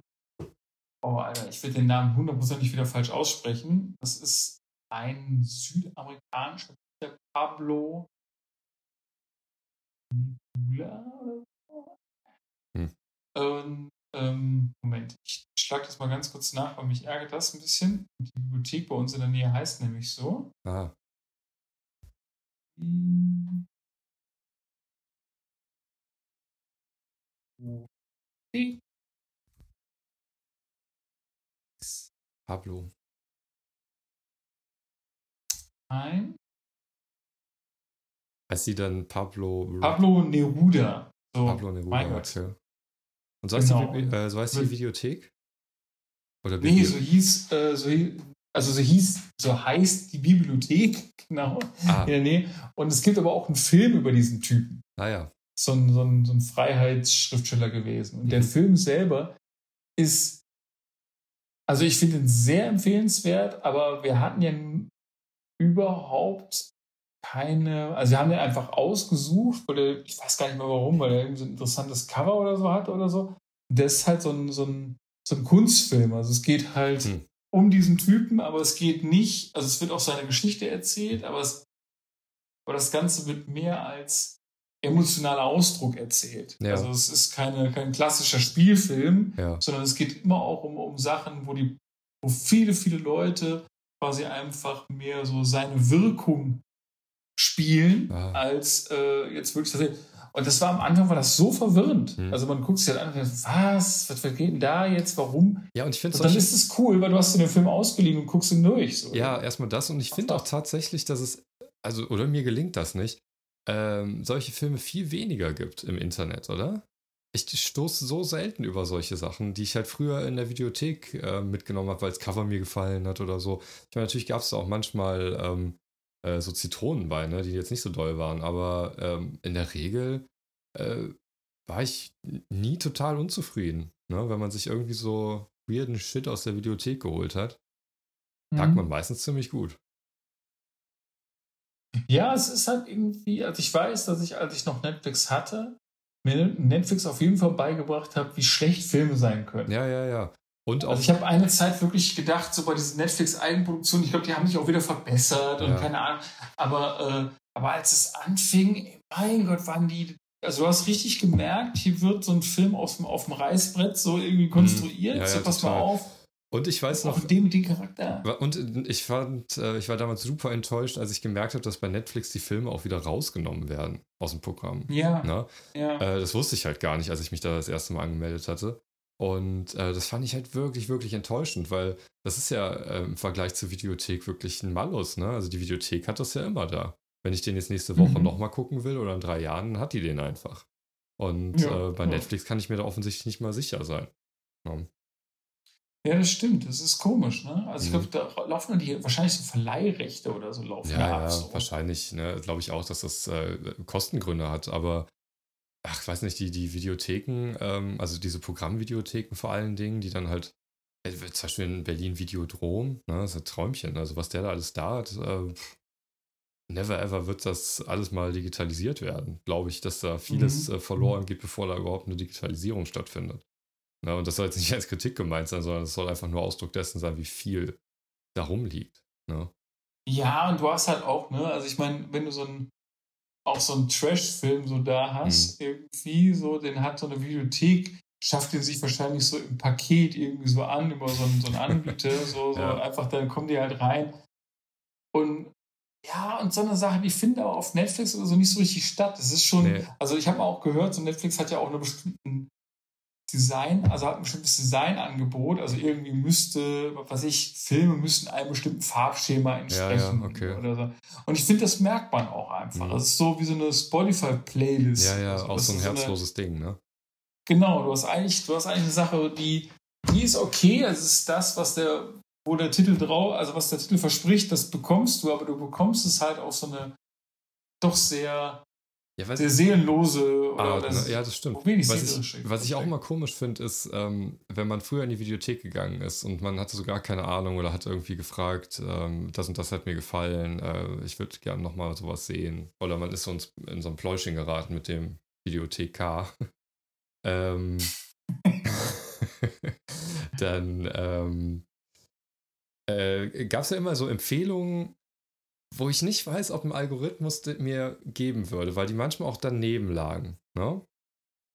Speaker 1: oh Alter, ich will den Namen hundertprozentig wieder falsch aussprechen. Das ist ein südamerikanischer der Pablo Nebula. Hm. Und, ähm, Moment, ich schlage das mal ganz kurz nach, weil mich ärgert das ein bisschen. Die Bibliothek bei uns in der Nähe heißt nämlich so.
Speaker 2: Ah. Pablo.
Speaker 1: Nein.
Speaker 2: Heißt sie dann Pablo?
Speaker 1: Pablo Neruda.
Speaker 2: So, Pablo Neruda, okay. Und so heißt, genau. die, äh, so heißt die Videothek?
Speaker 1: Oder nee, so hieß, äh, so, also so hieß, so heißt die Bibliothek, genau, ah. in der Nähe. Und es gibt aber auch einen Film über diesen Typen.
Speaker 2: Ah ja.
Speaker 1: So ein, so ein, so ein Freiheitsschriftsteller gewesen. Und mhm. der Film selber ist, also ich finde ihn sehr empfehlenswert, aber wir hatten ja überhaupt keine, also wir haben den einfach ausgesucht, weil er, ich weiß gar nicht mehr warum, weil er irgendwie so ein interessantes Cover oder so hat oder so. Und das ist halt so ein, so ein, so ein Kunstfilm. Also es geht halt
Speaker 2: Hm.
Speaker 1: um diesen Typen, aber es geht nicht, also es wird auch seine Geschichte erzählt, aber, es, aber das Ganze wird mehr als emotionaler Ausdruck erzählt.
Speaker 2: Ja.
Speaker 1: Also es ist keine, kein klassischer Spielfilm,
Speaker 2: Ja.
Speaker 1: sondern es geht immer auch um, um Sachen, wo die, wo viele, viele Leute quasi einfach mehr so seine Wirkung spielen,
Speaker 2: Ah.
Speaker 1: als äh, jetzt wirklich das. Und das war am Anfang war das so verwirrend.
Speaker 2: Hm.
Speaker 1: Also man guckt sich halt an und denkt, was, was, geht denn da jetzt, warum?
Speaker 2: Ja, und ich finde
Speaker 1: dann ist es cool, weil du hast den Film ausgeliehen und guckst ihn durch. So.
Speaker 2: Ja, erstmal das. Und ich finde auch tatsächlich, dass es, also, oder mir gelingt das nicht, ähm, solche Filme viel weniger gibt im Internet, oder? Ich stoße so selten über solche Sachen, die ich halt früher in der Videothek äh, mitgenommen habe, weil das Cover mir gefallen hat oder so. Ich meine, natürlich gab es auch manchmal ähm, äh, so Zitronenweine, die jetzt nicht so doll waren, aber ähm, in der Regel äh, war ich nie total unzufrieden, ne? wenn man sich irgendwie so weirden Shit aus der Videothek geholt hat. Tagt
Speaker 1: Mhm.
Speaker 2: man meistens ziemlich gut.
Speaker 1: Ja, es ist halt irgendwie, also ich weiß, dass ich, als ich noch Netflix hatte, mir Netflix auf jeden Fall beigebracht habe, wie schlecht Filme sein können.
Speaker 2: Ja, ja, ja. Und auch,
Speaker 1: Also ich habe eine Zeit wirklich gedacht, so bei diesen Netflix-Eigenproduktionen, ich glaube, die haben sich auch wieder verbessert und
Speaker 2: Ja.
Speaker 1: keine Ahnung. Aber, äh, aber als es anfing, mein Gott, waren die. Also du hast richtig gemerkt, hier wird so ein Film auf dem, auf dem Reißbrett so irgendwie konstruiert.
Speaker 2: Mhm. Ja, ja,
Speaker 1: so, pass mal
Speaker 2: total.
Speaker 1: auf.
Speaker 2: Und ich weiß noch,
Speaker 1: Auf und den Charakter.
Speaker 2: und ich fand, äh, ich war damals super enttäuscht, als ich gemerkt habe, dass bei Netflix die Filme auch wieder rausgenommen werden aus dem Programm.
Speaker 1: Ja,
Speaker 2: Ne?
Speaker 1: ja.
Speaker 2: Äh, das wusste ich halt gar nicht, als ich mich da das erste Mal angemeldet hatte. Und äh, das fand ich halt wirklich, wirklich enttäuschend, weil das ist ja äh, im Vergleich zur Videothek wirklich ein Malus. Ne? Also die Videothek hat das ja immer da. Wenn ich den jetzt nächste Woche
Speaker 1: Mhm.
Speaker 2: nochmal gucken will oder in drei Jahren, dann hat die den einfach. Und
Speaker 1: Ja,
Speaker 2: äh, bei
Speaker 1: ja.
Speaker 2: Netflix kann ich mir da offensichtlich nicht mal sicher sein. Ja.
Speaker 1: Ja, das stimmt. Das ist komisch, ne? Also ich
Speaker 2: Mhm.
Speaker 1: glaube, da laufen dann die wahrscheinlich so Verleihrechte oder so laufen
Speaker 2: Ja,
Speaker 1: da ab. So.
Speaker 2: wahrscheinlich, ne, glaube ich auch, dass das äh, Kostengründe hat, aber ach, ich weiß nicht, die, die Videotheken, ähm, also diese Programmvideotheken vor allen Dingen, die dann halt, äh, zum Beispiel in Berlin Videodrom, ne, das ist ein Träumchen, also was der da alles da hat, äh, never ever wird das alles mal digitalisiert werden, glaube ich, dass da vieles
Speaker 1: Mhm.
Speaker 2: äh, verloren geht, bevor da überhaupt eine Digitalisierung stattfindet. Ne, und das soll jetzt nicht als Kritik gemeint sein, sondern es soll einfach nur Ausdruck dessen sein, wie viel da rumliegt. Ne?
Speaker 1: Ja, und du hast halt auch, ne, also ich meine, wenn du so ein auch so einen Trash-Film so da hast,
Speaker 2: Mhm.
Speaker 1: irgendwie so, den hat so eine Videothek, schafft den sich wahrscheinlich so im Paket irgendwie so an, über so einen, so einen Anbieter, so, so
Speaker 2: Ja.
Speaker 1: einfach, dann kommen die halt rein. Und ja, und so eine Sache, die findet aber auf Netflix oder so nicht so richtig statt. Das ist schon,
Speaker 2: Nee.
Speaker 1: also ich habe auch gehört, so Netflix hat ja auch eine bestimmten Design, also hat ein bestimmtes Designangebot. Also irgendwie müsste, was weiß ich, Filme müssen einem bestimmten Farbschema entsprechen.
Speaker 2: okay.
Speaker 1: Oder so. Und ich finde, das merkt man auch einfach.
Speaker 2: Mhm.
Speaker 1: Das ist so wie so eine Spotify-Playlist.
Speaker 2: Ja, ja,
Speaker 1: Also
Speaker 2: auch
Speaker 1: das
Speaker 2: so ein
Speaker 1: ist eine-
Speaker 2: herzloses Ding, ne?
Speaker 1: Genau, du hast eigentlich, du hast eigentlich eine Sache, die, die ist okay. Es ist das, was der, wo der Titel drauf, also was der Titel verspricht, das bekommst du, aber du bekommst es halt auf so eine doch sehr,
Speaker 2: Ja,
Speaker 1: sehr seelenlose oder
Speaker 2: ah,
Speaker 1: das,
Speaker 2: ja, das stimmt. Was ich, was ich auch immer komisch finde, ist, ähm, wenn man früher in die Videothek gegangen ist und man hatte so gar keine Ahnung oder hat irgendwie gefragt, ähm, das und das hat mir gefallen, äh, ich würde gerne nochmal sowas sehen. Oder man ist so in so ein Pläuschen geraten mit dem Videothekar. ähm, dann ähm, äh, gab es ja immer so Empfehlungen, wo ich nicht weiß, ob ein Algorithmus mir geben würde, weil die manchmal auch daneben lagen. Ne?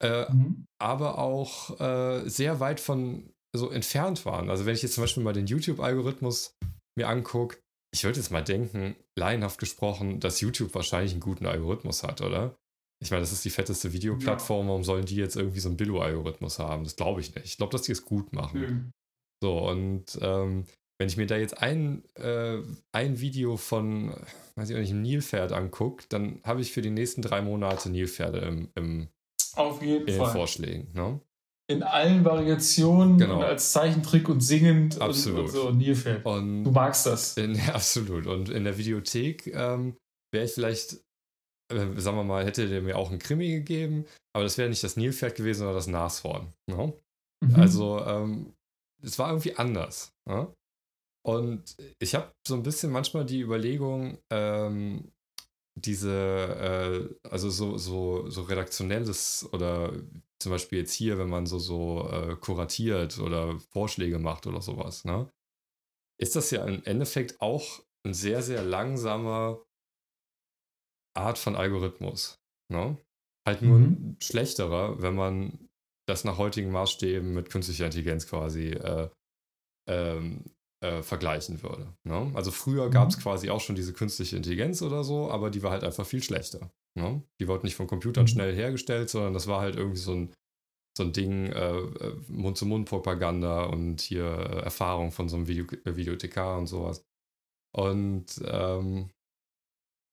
Speaker 2: Äh,
Speaker 1: Mhm.
Speaker 2: aber auch äh, sehr weit von so entfernt waren. Also wenn ich jetzt zum Beispiel mal den YouTube-Algorithmus mir angucke, ich würde jetzt mal denken, laienhaft gesprochen, dass YouTube wahrscheinlich einen guten Algorithmus hat, oder? Ich meine, das ist die fetteste Videoplattform, warum sollen die jetzt irgendwie so einen Billo-Algorithmus haben? Das glaube ich nicht. Ich glaube, dass die es gut machen.
Speaker 1: Nö.
Speaker 2: So, und ähm, wenn ich mir da jetzt ein, äh, ein Video von, weiß ich auch nicht, einem Nilpferd angucke, dann habe ich für die nächsten drei Monate Nilpferde im, im,
Speaker 1: Auf jeden
Speaker 2: in den
Speaker 1: Fall.
Speaker 2: Vorschlägen. Ne?
Speaker 1: In allen Variationen
Speaker 2: Genau.
Speaker 1: als Zeichentrick und singend
Speaker 2: Absolut.
Speaker 1: und, und so Nilpferd.
Speaker 2: Und
Speaker 1: Du magst das.
Speaker 2: in, absolut. Und in der Videothek ähm, wäre ich vielleicht, äh, sagen wir mal, hätte der mir auch einen Krimi gegeben, aber das wäre nicht das Nilpferd gewesen, sondern das Nashorn. Ne?
Speaker 1: Mhm.
Speaker 2: Also, ähm, es war irgendwie anders. Ne? Und ich habe so ein bisschen manchmal die Überlegung, ähm, diese, äh, also so, so, so redaktionelles oder zum Beispiel jetzt hier, wenn man so, so äh, kuratiert oder Vorschläge macht oder sowas, ne? Ist das ja im Endeffekt auch ein sehr, sehr langsamer Art von Algorithmus. Ne? Halt nur mhm. ein schlechterer, wenn man das nach heutigen Maßstäben mit künstlicher Intelligenz quasi äh, ähm, äh, vergleichen würde. Ne? Also früher mhm. gab es quasi auch schon diese künstliche Intelligenz oder so, aber die war halt einfach viel schlechter. Ne? Die wurde nicht von Computern mhm. schnell hergestellt, sondern das war halt irgendwie so ein, so ein Ding, äh, äh Mund-zu-Mund-Propaganda und hier äh, Erfahrung von so einem Video äh, Videothekar und sowas. Und ähm,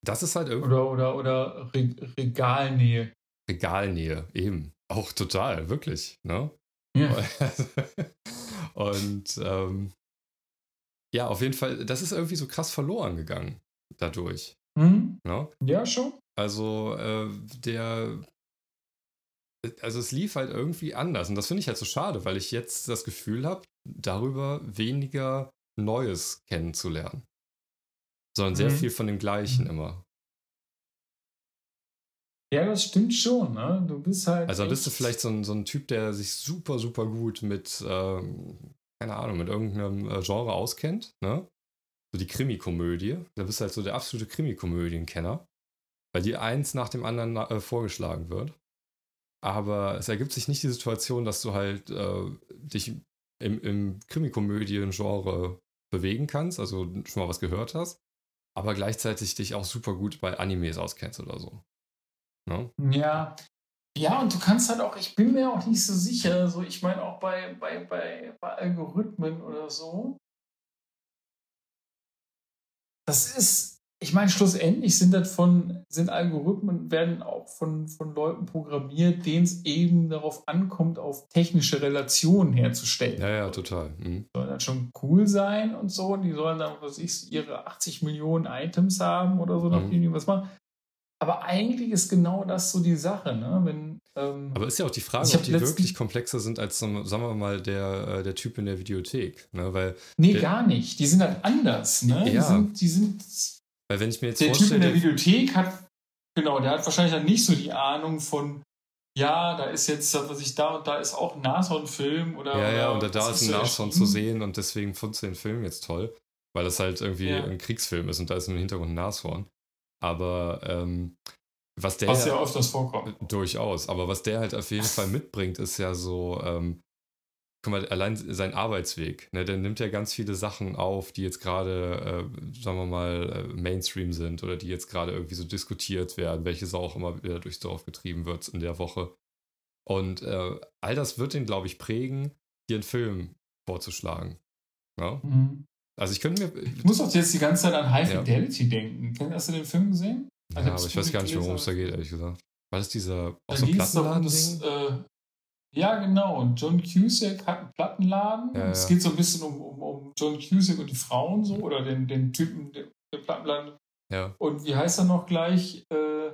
Speaker 2: das ist halt irgendwie.
Speaker 1: Oder, oder, oder Re Regalnähe.
Speaker 2: Regalnähe, eben. Auch total, wirklich. Ne?
Speaker 1: Ja.
Speaker 2: Und ähm, ja, auf jeden Fall, das ist irgendwie so krass verloren gegangen dadurch.
Speaker 1: Mhm.
Speaker 2: Ne?
Speaker 1: Ja, schon.
Speaker 2: Also äh, der, also es lief halt irgendwie anders und das finde ich halt so schade, weil ich jetzt das Gefühl habe, darüber weniger Neues kennenzulernen sondern sehr mhm. viel von dem Gleichen mhm. immer.
Speaker 1: Ja, das stimmt schon. Ne? Du bist halt.
Speaker 2: Also bist du vielleicht so ein, so ein Typ, der sich super, super gut mit, ähm, keine Ahnung, mit irgendeinem äh, Genre auskennt, ne? So die Krimikomödie. Da bist du halt so der absolute Krimikomödienkenner, weil dir eins nach dem anderen äh, vorgeschlagen wird. Aber es ergibt sich nicht die Situation, dass du halt äh, dich im, im Krimikomödien-Genre bewegen kannst, also schon mal was gehört hast aber gleichzeitig dich auch super gut bei Animes auskennst oder so.
Speaker 1: Ne? Ja. Ja, und du kannst halt auch, ich bin mir auch nicht so sicher, so ich meine auch bei, bei, bei, bei Algorithmen oder so. Das ist, ich meine, schlussendlich sind das von, sind Algorithmen, werden auch von, von Leuten programmiert, denen es eben darauf ankommt, auf technische Relationen herzustellen.
Speaker 2: Ja, ja, total.
Speaker 1: Mhm. Soll dann schon cool sein und so. Und die sollen dann, was ich, ihre 80 Millionen Items haben oder so, nachdem mhm. die was machen. Aber eigentlich ist genau das so die Sache, ne? Wenn, ähm,
Speaker 2: Aber ist ja auch die Frage, ob die wirklich komplexer sind als, sagen wir mal, der, äh, der Typ in der Videothek. Ne? Weil
Speaker 1: nee,
Speaker 2: der,
Speaker 1: gar nicht. Die sind halt anders. Ne?
Speaker 2: Ja.
Speaker 1: Die, sind, die sind
Speaker 2: weil wenn ich mir jetzt
Speaker 1: der Typ in der Videothek hat, genau, der hat wahrscheinlich dann nicht so die Ahnung von, ja, da ist jetzt, was ich da und da ist auch ein Nashorn-Film oder.
Speaker 2: Ja, ja,
Speaker 1: und
Speaker 2: da ist ein Nashorn zu sehen und deswegen findest du den Film jetzt toll, weil das halt irgendwie ja. ein Kriegsfilm ist und da ist im Hintergrund ein Nashorn. Aber ähm, was der.
Speaker 1: Was ja öfters vorkommt.
Speaker 2: Durchaus. Aber was der halt auf jeden Fall mitbringt, ist ja so, ähm, guck mal, allein sein Arbeitsweg, ne, der nimmt ja ganz viele Sachen auf, die jetzt gerade, äh, sagen wir mal, äh, Mainstream sind oder die jetzt gerade irgendwie so diskutiert werden, welches auch immer wieder durchs Dorf getrieben wird in der Woche. Und äh, all das wird ihn, glaube ich, prägen, hier einen Film vorzuschlagen. Ja? Mhm. Also ich könnte mir.
Speaker 1: Ich muss auch jetzt die ganze Zeit an High Fidelity ja. denken. Hast du den Film gesehen?
Speaker 2: Also ja, aber ich weiß gar nicht, worum es da geht, ehrlich gesagt. War das dieser auch so Plattenladen-Ding?
Speaker 1: Äh, ja, genau. Und John Cusack hat einen Plattenladen. Ja, es geht so ein bisschen um, um, um John Cusack und die Frauen so oder den, den Typen, der, der Plattenladen.
Speaker 2: Ja.
Speaker 1: Und wie heißt er noch gleich? Äh,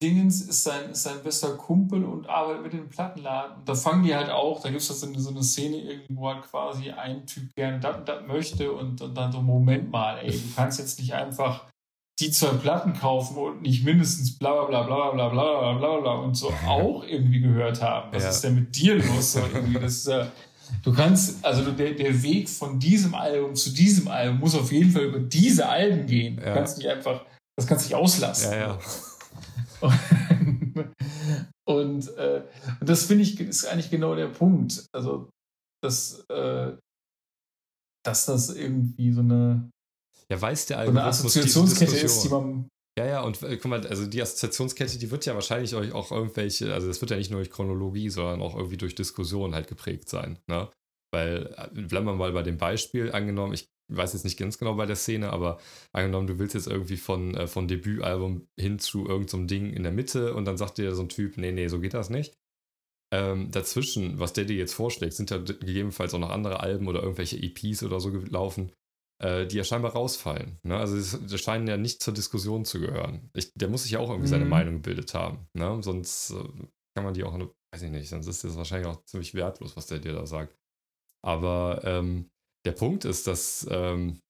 Speaker 1: Dingens ist sein, ist sein bester Kumpel und arbeitet mit dem Plattenladen. Und da fangen die halt auch, da gibt es halt so eine, Szene irgendwo, wo halt quasi ein Typ gerne das und das möchte und, und dann so, Moment mal, ey, du kannst jetzt nicht einfach die zwei Platten kaufen und nicht mindestens bla bla bla bla bla bla bla bla und so auch irgendwie gehört haben. Was ja. ist denn mit dir los? So das äh, du kannst, also der, der Weg von diesem Album zu diesem Album muss auf jeden Fall über diese Alben gehen. Du ja. kannst nicht einfach, das kannst du nicht auslassen.
Speaker 2: Ja,
Speaker 1: Und, äh, und das finde ich ist eigentlich genau der Punkt. Also, dass, äh, dass das irgendwie so eine
Speaker 2: ja, weiß der.
Speaker 1: So eine Assoziationskette ist, die man.
Speaker 2: Ja, ja, und äh, guck mal, also die Assoziationskette, die wird ja wahrscheinlich euch auch irgendwelche, also das wird ja nicht nur durch Chronologie, sondern auch irgendwie durch Diskussionen halt geprägt sein, ne? Weil, äh, bleiben wir mal bei dem Beispiel, angenommen, ich weiß jetzt nicht ganz genau bei der Szene, aber angenommen, du willst jetzt irgendwie von, äh, von Debütalbum hin zu irgendeinem so Ding in der Mitte und dann sagt dir so ein Typ, nee, nee, so geht das nicht. Ähm, dazwischen, was der dir jetzt vorschlägt, sind ja gegebenenfalls auch noch andere Alben oder irgendwelche EPs oder so gelaufen, äh, die ja scheinbar rausfallen. Ne? Also das scheinen ja nicht zur Diskussion zu gehören. Ich, der muss sich ja auch irgendwie mhm. seine Meinung gebildet haben. Ne? Sonst äh, kann man die auch, weiß ich nicht, sonst ist das wahrscheinlich auch ziemlich wertlos, was der dir da sagt. Aber ähm, der Punkt ist, dass ähm,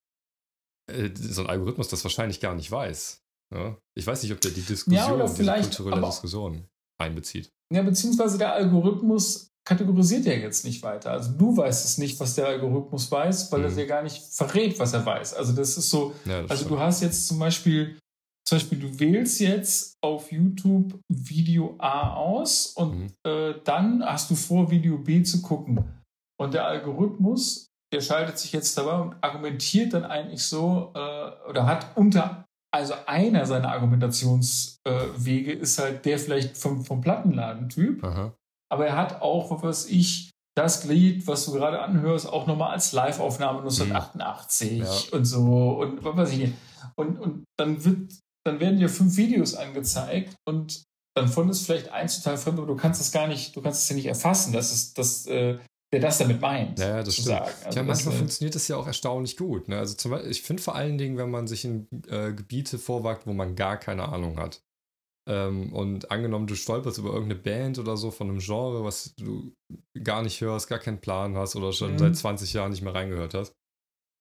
Speaker 2: äh, so ein Algorithmus das wahrscheinlich gar nicht weiß. Ne? Ich weiß nicht, ob der die Diskussion,
Speaker 1: ja,
Speaker 2: die kulturelle Diskussion einbezieht.
Speaker 1: Ja, beziehungsweise der Algorithmus kategorisiert ja jetzt nicht weiter. Also du weißt es nicht, was der Algorithmus weiß, weil mhm. er dir gar nicht verrät, was er weiß. Also das ist so, ja, das also stimmt. du hast jetzt zum Beispiel, zum Beispiel, du wählst jetzt auf YouTube Video A aus und mhm. äh, dann hast du vor, Video B zu gucken. Und der Algorithmus, der schaltet sich jetzt dabei und argumentiert dann eigentlich so, äh, oder hat unter, also einer seiner Argumentationswege äh, ist halt der vielleicht vom, vom Plattenladentyp. Aha aber er hat auch, was weiß ich, das Glied, was du gerade anhörst, auch nochmal als Live-Aufnahme 1988 mhm. ja. und so und was weiß ich nicht. Und, und dann wird, dann werden dir fünf Videos angezeigt und dann von ist vielleicht eins total fremd, aber du kannst es gar nicht, du kannst es ja nicht erfassen, dass es, dass, äh, der das damit meint.
Speaker 2: Ja, das stimmt. Also ja, manchmal das, funktioniert das ja auch erstaunlich gut. Ne? Also zum Beispiel, ich finde vor allen Dingen, wenn man sich in äh, Gebiete vorwagt, wo man gar keine Ahnung hat. Ähm, und angenommen, du stolperst über irgendeine Band oder so von einem Genre, was du gar nicht hörst, gar keinen Plan hast oder schon mhm. seit 20 Jahren nicht mehr reingehört hast.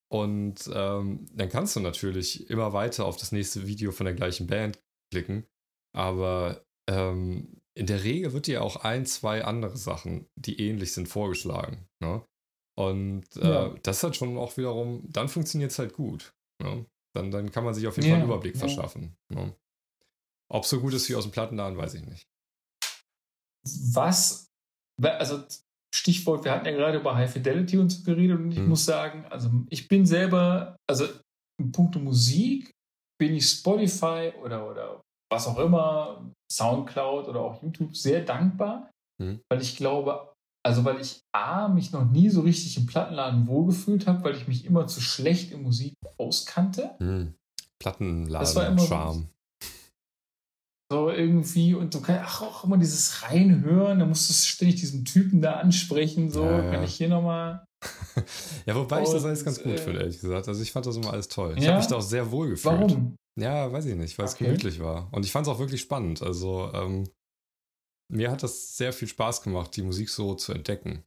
Speaker 2: Und ähm, dann kannst du natürlich immer weiter auf das nächste Video von der gleichen Band klicken. Aber ähm, in der Regel wird dir auch ein, zwei andere Sachen, die ähnlich sind, vorgeschlagen. Ne? Und äh, ja. das halt schon auch wiederum, dann funktioniert es halt gut. Ne? Dann, dann kann man sich auf jeden ja, Fall einen Überblick ja. verschaffen. Ne? Ob so gut ist wie aus dem Plattenladen, weiß ich nicht.
Speaker 1: Was, also Stichwort, wir hatten ja gerade über High Fidelity und so geredet und ich hm. muss sagen, also ich bin selber, also in puncto Musik bin ich Spotify oder, oder was auch immer, Soundcloud oder auch YouTube sehr dankbar, hm. weil ich glaube, also weil ich A, mich noch nie so richtig im Plattenladen wohlgefühlt habe, weil ich mich immer zu schlecht in Musik auskannte. Hm.
Speaker 2: Plattenladen-Charme.
Speaker 1: So irgendwie, und du kannst ach, auch immer dieses Reinhören, da musst du ständig diesen Typen da ansprechen, so, ja, ja. kann ich hier nochmal.
Speaker 2: ja, wobei und, ich das alles ganz gut äh, finde, ehrlich gesagt. Also ich fand das immer alles toll. Ich ja? habe mich da auch sehr wohl gefühlt.
Speaker 1: Warum?
Speaker 2: Ja, weiß ich nicht, weil es okay. gemütlich war. Und ich fand es auch wirklich spannend. Also, ähm, mir hat das sehr viel Spaß gemacht, die Musik so zu entdecken.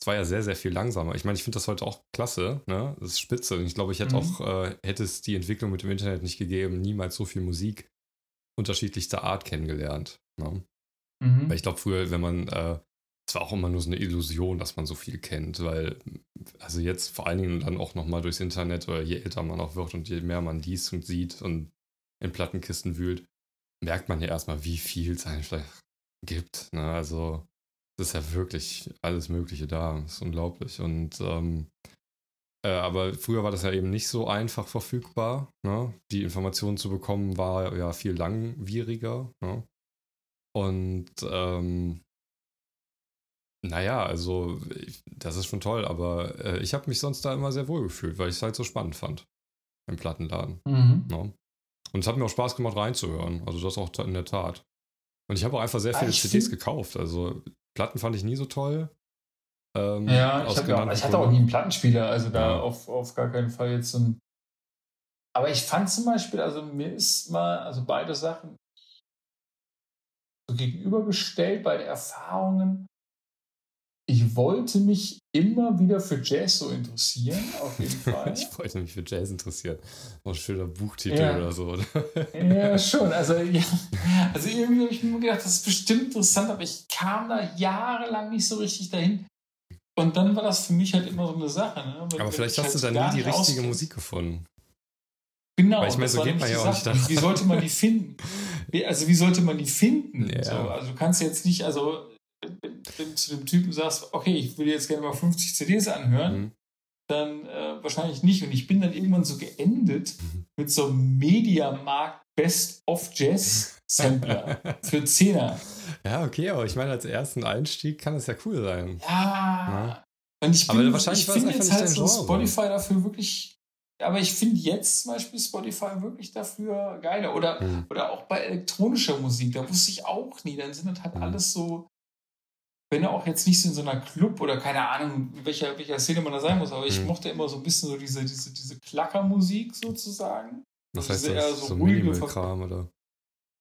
Speaker 2: Es war ja sehr, sehr viel langsamer. Ich meine, ich finde das heute auch klasse, ne? Das ist spitze. Und ich glaube, ich hätte mhm. auch, äh, hätte es die Entwicklung mit dem Internet nicht gegeben, niemals so viel Musik unterschiedlichster Art kennengelernt. Ne? Mhm. Weil ich glaube, früher, wenn man, äh, es war auch immer nur so eine Illusion, dass man so viel kennt, weil, also jetzt vor allen Dingen dann auch nochmal durchs Internet oder je älter man auch wird und je mehr man liest und sieht und in Plattenkisten wühlt, merkt man ja erstmal, wie viel es eigentlich gibt. Ne? Also, es ist ja wirklich alles Mögliche da. Das ist unglaublich. Und ähm, äh, aber früher war das ja eben nicht so einfach verfügbar. Ne? Die Informationen zu bekommen war ja viel langwieriger. Ne? Und ähm, naja, also ich, das ist schon toll, aber äh, ich habe mich sonst da immer sehr wohl gefühlt, weil ich es halt so spannend fand im Plattenladen. Mhm. Ne? Und es hat mir auch Spaß gemacht reinzuhören. Also das auch in der Tat. Und ich habe auch einfach sehr viele CDs gekauft. Also Platten fand ich nie so toll.
Speaker 1: Ähm, ja, ich, ja, ich hatte auch nie einen Plattenspieler, also da ja. auf, auf gar keinen Fall jetzt so ein. Aber ich fand zum Beispiel, also mir ist mal, also beide Sachen so gegenübergestellt, beide Erfahrungen. Ich wollte mich immer wieder für Jazz so interessieren, auf jeden Fall.
Speaker 2: ich wollte mich für Jazz interessieren. Oh, ein schöner Buchtitel ja. oder so, oder?
Speaker 1: ja, schon. Also, ja. also irgendwie habe ich mir gedacht, das ist bestimmt interessant, aber ich kam da jahrelang nicht so richtig dahin. Und dann war das für mich halt immer so eine Sache. Ne?
Speaker 2: Aber vielleicht hast halt du dann nie die richtige Musik gefunden.
Speaker 1: Genau. Weil ich meine, so geht man ja auch nicht daran. Wie sollte man die finden? Also wie sollte man die finden? Ja. So, also du kannst jetzt nicht, also wenn du zu dem Typen sagst, okay, ich will jetzt gerne mal 50 CDs anhören, mhm. dann äh, wahrscheinlich nicht. Und ich bin dann irgendwann so geendet mhm. mit so einem Mediamarkt Best of Jazz Sampler für Zehner.
Speaker 2: Ja, okay, aber ich meine, als ersten Einstieg kann es ja cool sein.
Speaker 1: Ja. ja. Und ich, bin, wahrscheinlich ich finde jetzt halt so Spotify dafür wirklich. Aber ich finde jetzt zum Beispiel Spotify wirklich dafür geiler. Oder, hm. oder auch bei elektronischer Musik, da wusste ich auch nie. Dann sind das halt hm. alles so, wenn er auch jetzt nicht so in so einer Club oder keine Ahnung, welcher, welcher Szene man da sein muss, aber ich hm. mochte immer so ein bisschen so diese, diese, diese Klackermusik sozusagen.
Speaker 2: Also heißt das? so, so ruhige Kram oder?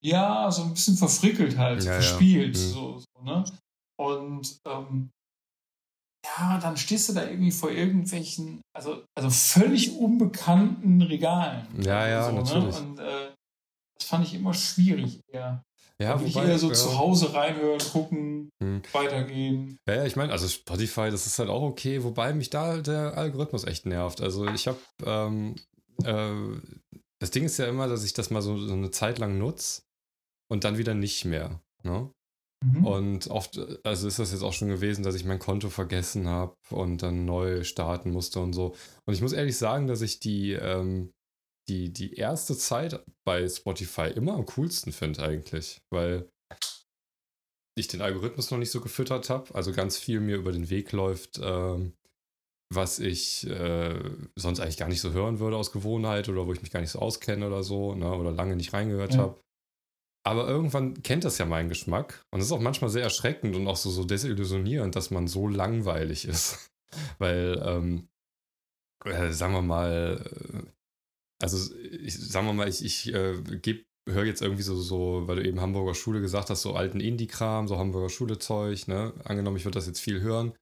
Speaker 1: Ja, so ein bisschen verfrickelt halt, ja, verspielt. Ja. Mhm. So, so, ne? Und ähm, ja, dann stehst du da irgendwie vor irgendwelchen, also, also völlig unbekannten Regalen.
Speaker 2: Ja, ja, so, ne? natürlich.
Speaker 1: Ne? Und äh, das fand ich immer schwierig eher. Ja, will wobei, ich eher so ja. zu Hause reinhören, gucken, hm. weitergehen.
Speaker 2: Ja, ja ich meine, also Spotify, das ist halt auch okay, wobei mich da der Algorithmus echt nervt. Also ich habe, ähm, äh, das Ding ist ja immer, dass ich das mal so, so eine Zeit lang nutze und dann wieder nicht mehr. Ne? Mhm. Und oft, also ist das jetzt auch schon gewesen, dass ich mein Konto vergessen habe und dann neu starten musste und so. Und ich muss ehrlich sagen, dass ich die, ähm, die, die erste Zeit bei Spotify immer am coolsten finde eigentlich, weil ich den Algorithmus noch nicht so gefüttert habe, also ganz viel mir über den Weg läuft, ähm, was ich äh, sonst eigentlich gar nicht so hören würde aus Gewohnheit oder wo ich mich gar nicht so auskenne oder so, ne, oder lange nicht reingehört ja. habe. Aber irgendwann kennt das ja meinen Geschmack. Und es ist auch manchmal sehr erschreckend und auch so, so desillusionierend, dass man so langweilig ist. Weil, ähm, äh, sagen wir mal, äh, also ich, sagen wir mal, ich, ich äh, höre jetzt irgendwie so, so, weil du eben Hamburger Schule gesagt hast, so alten Indie-Kram, so Hamburger Schule-Zeug, ne? Angenommen, ich würde das jetzt viel hören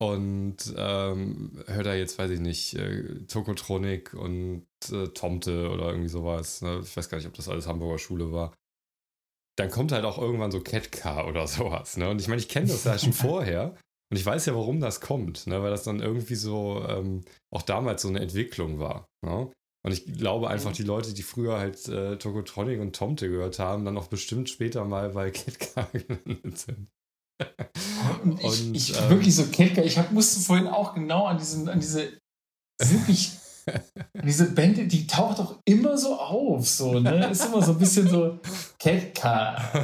Speaker 2: und ähm, höre da jetzt, weiß ich nicht, äh, Tokotronic und äh, Tomte oder irgendwie sowas. Ne? Ich weiß gar nicht, ob das alles Hamburger Schule war dann kommt halt auch irgendwann so Catcar oder sowas. Ne? Und ich meine, ich kenne das ja schon vorher. Und ich weiß ja, warum das kommt, ne? weil das dann irgendwie so ähm, auch damals so eine Entwicklung war. Ne? Und ich glaube einfach, die Leute, die früher halt äh, Tokotronic und Tomte gehört haben, dann auch bestimmt später mal bei Catcar gelandet sind.
Speaker 1: und ich, und, ich ähm, wirklich so Catcar, ich hab, musste vorhin auch genau an, diesen, an diese wirklich diese Band, die taucht doch immer so auf, so, ne? Ist immer so ein bisschen so Ketka.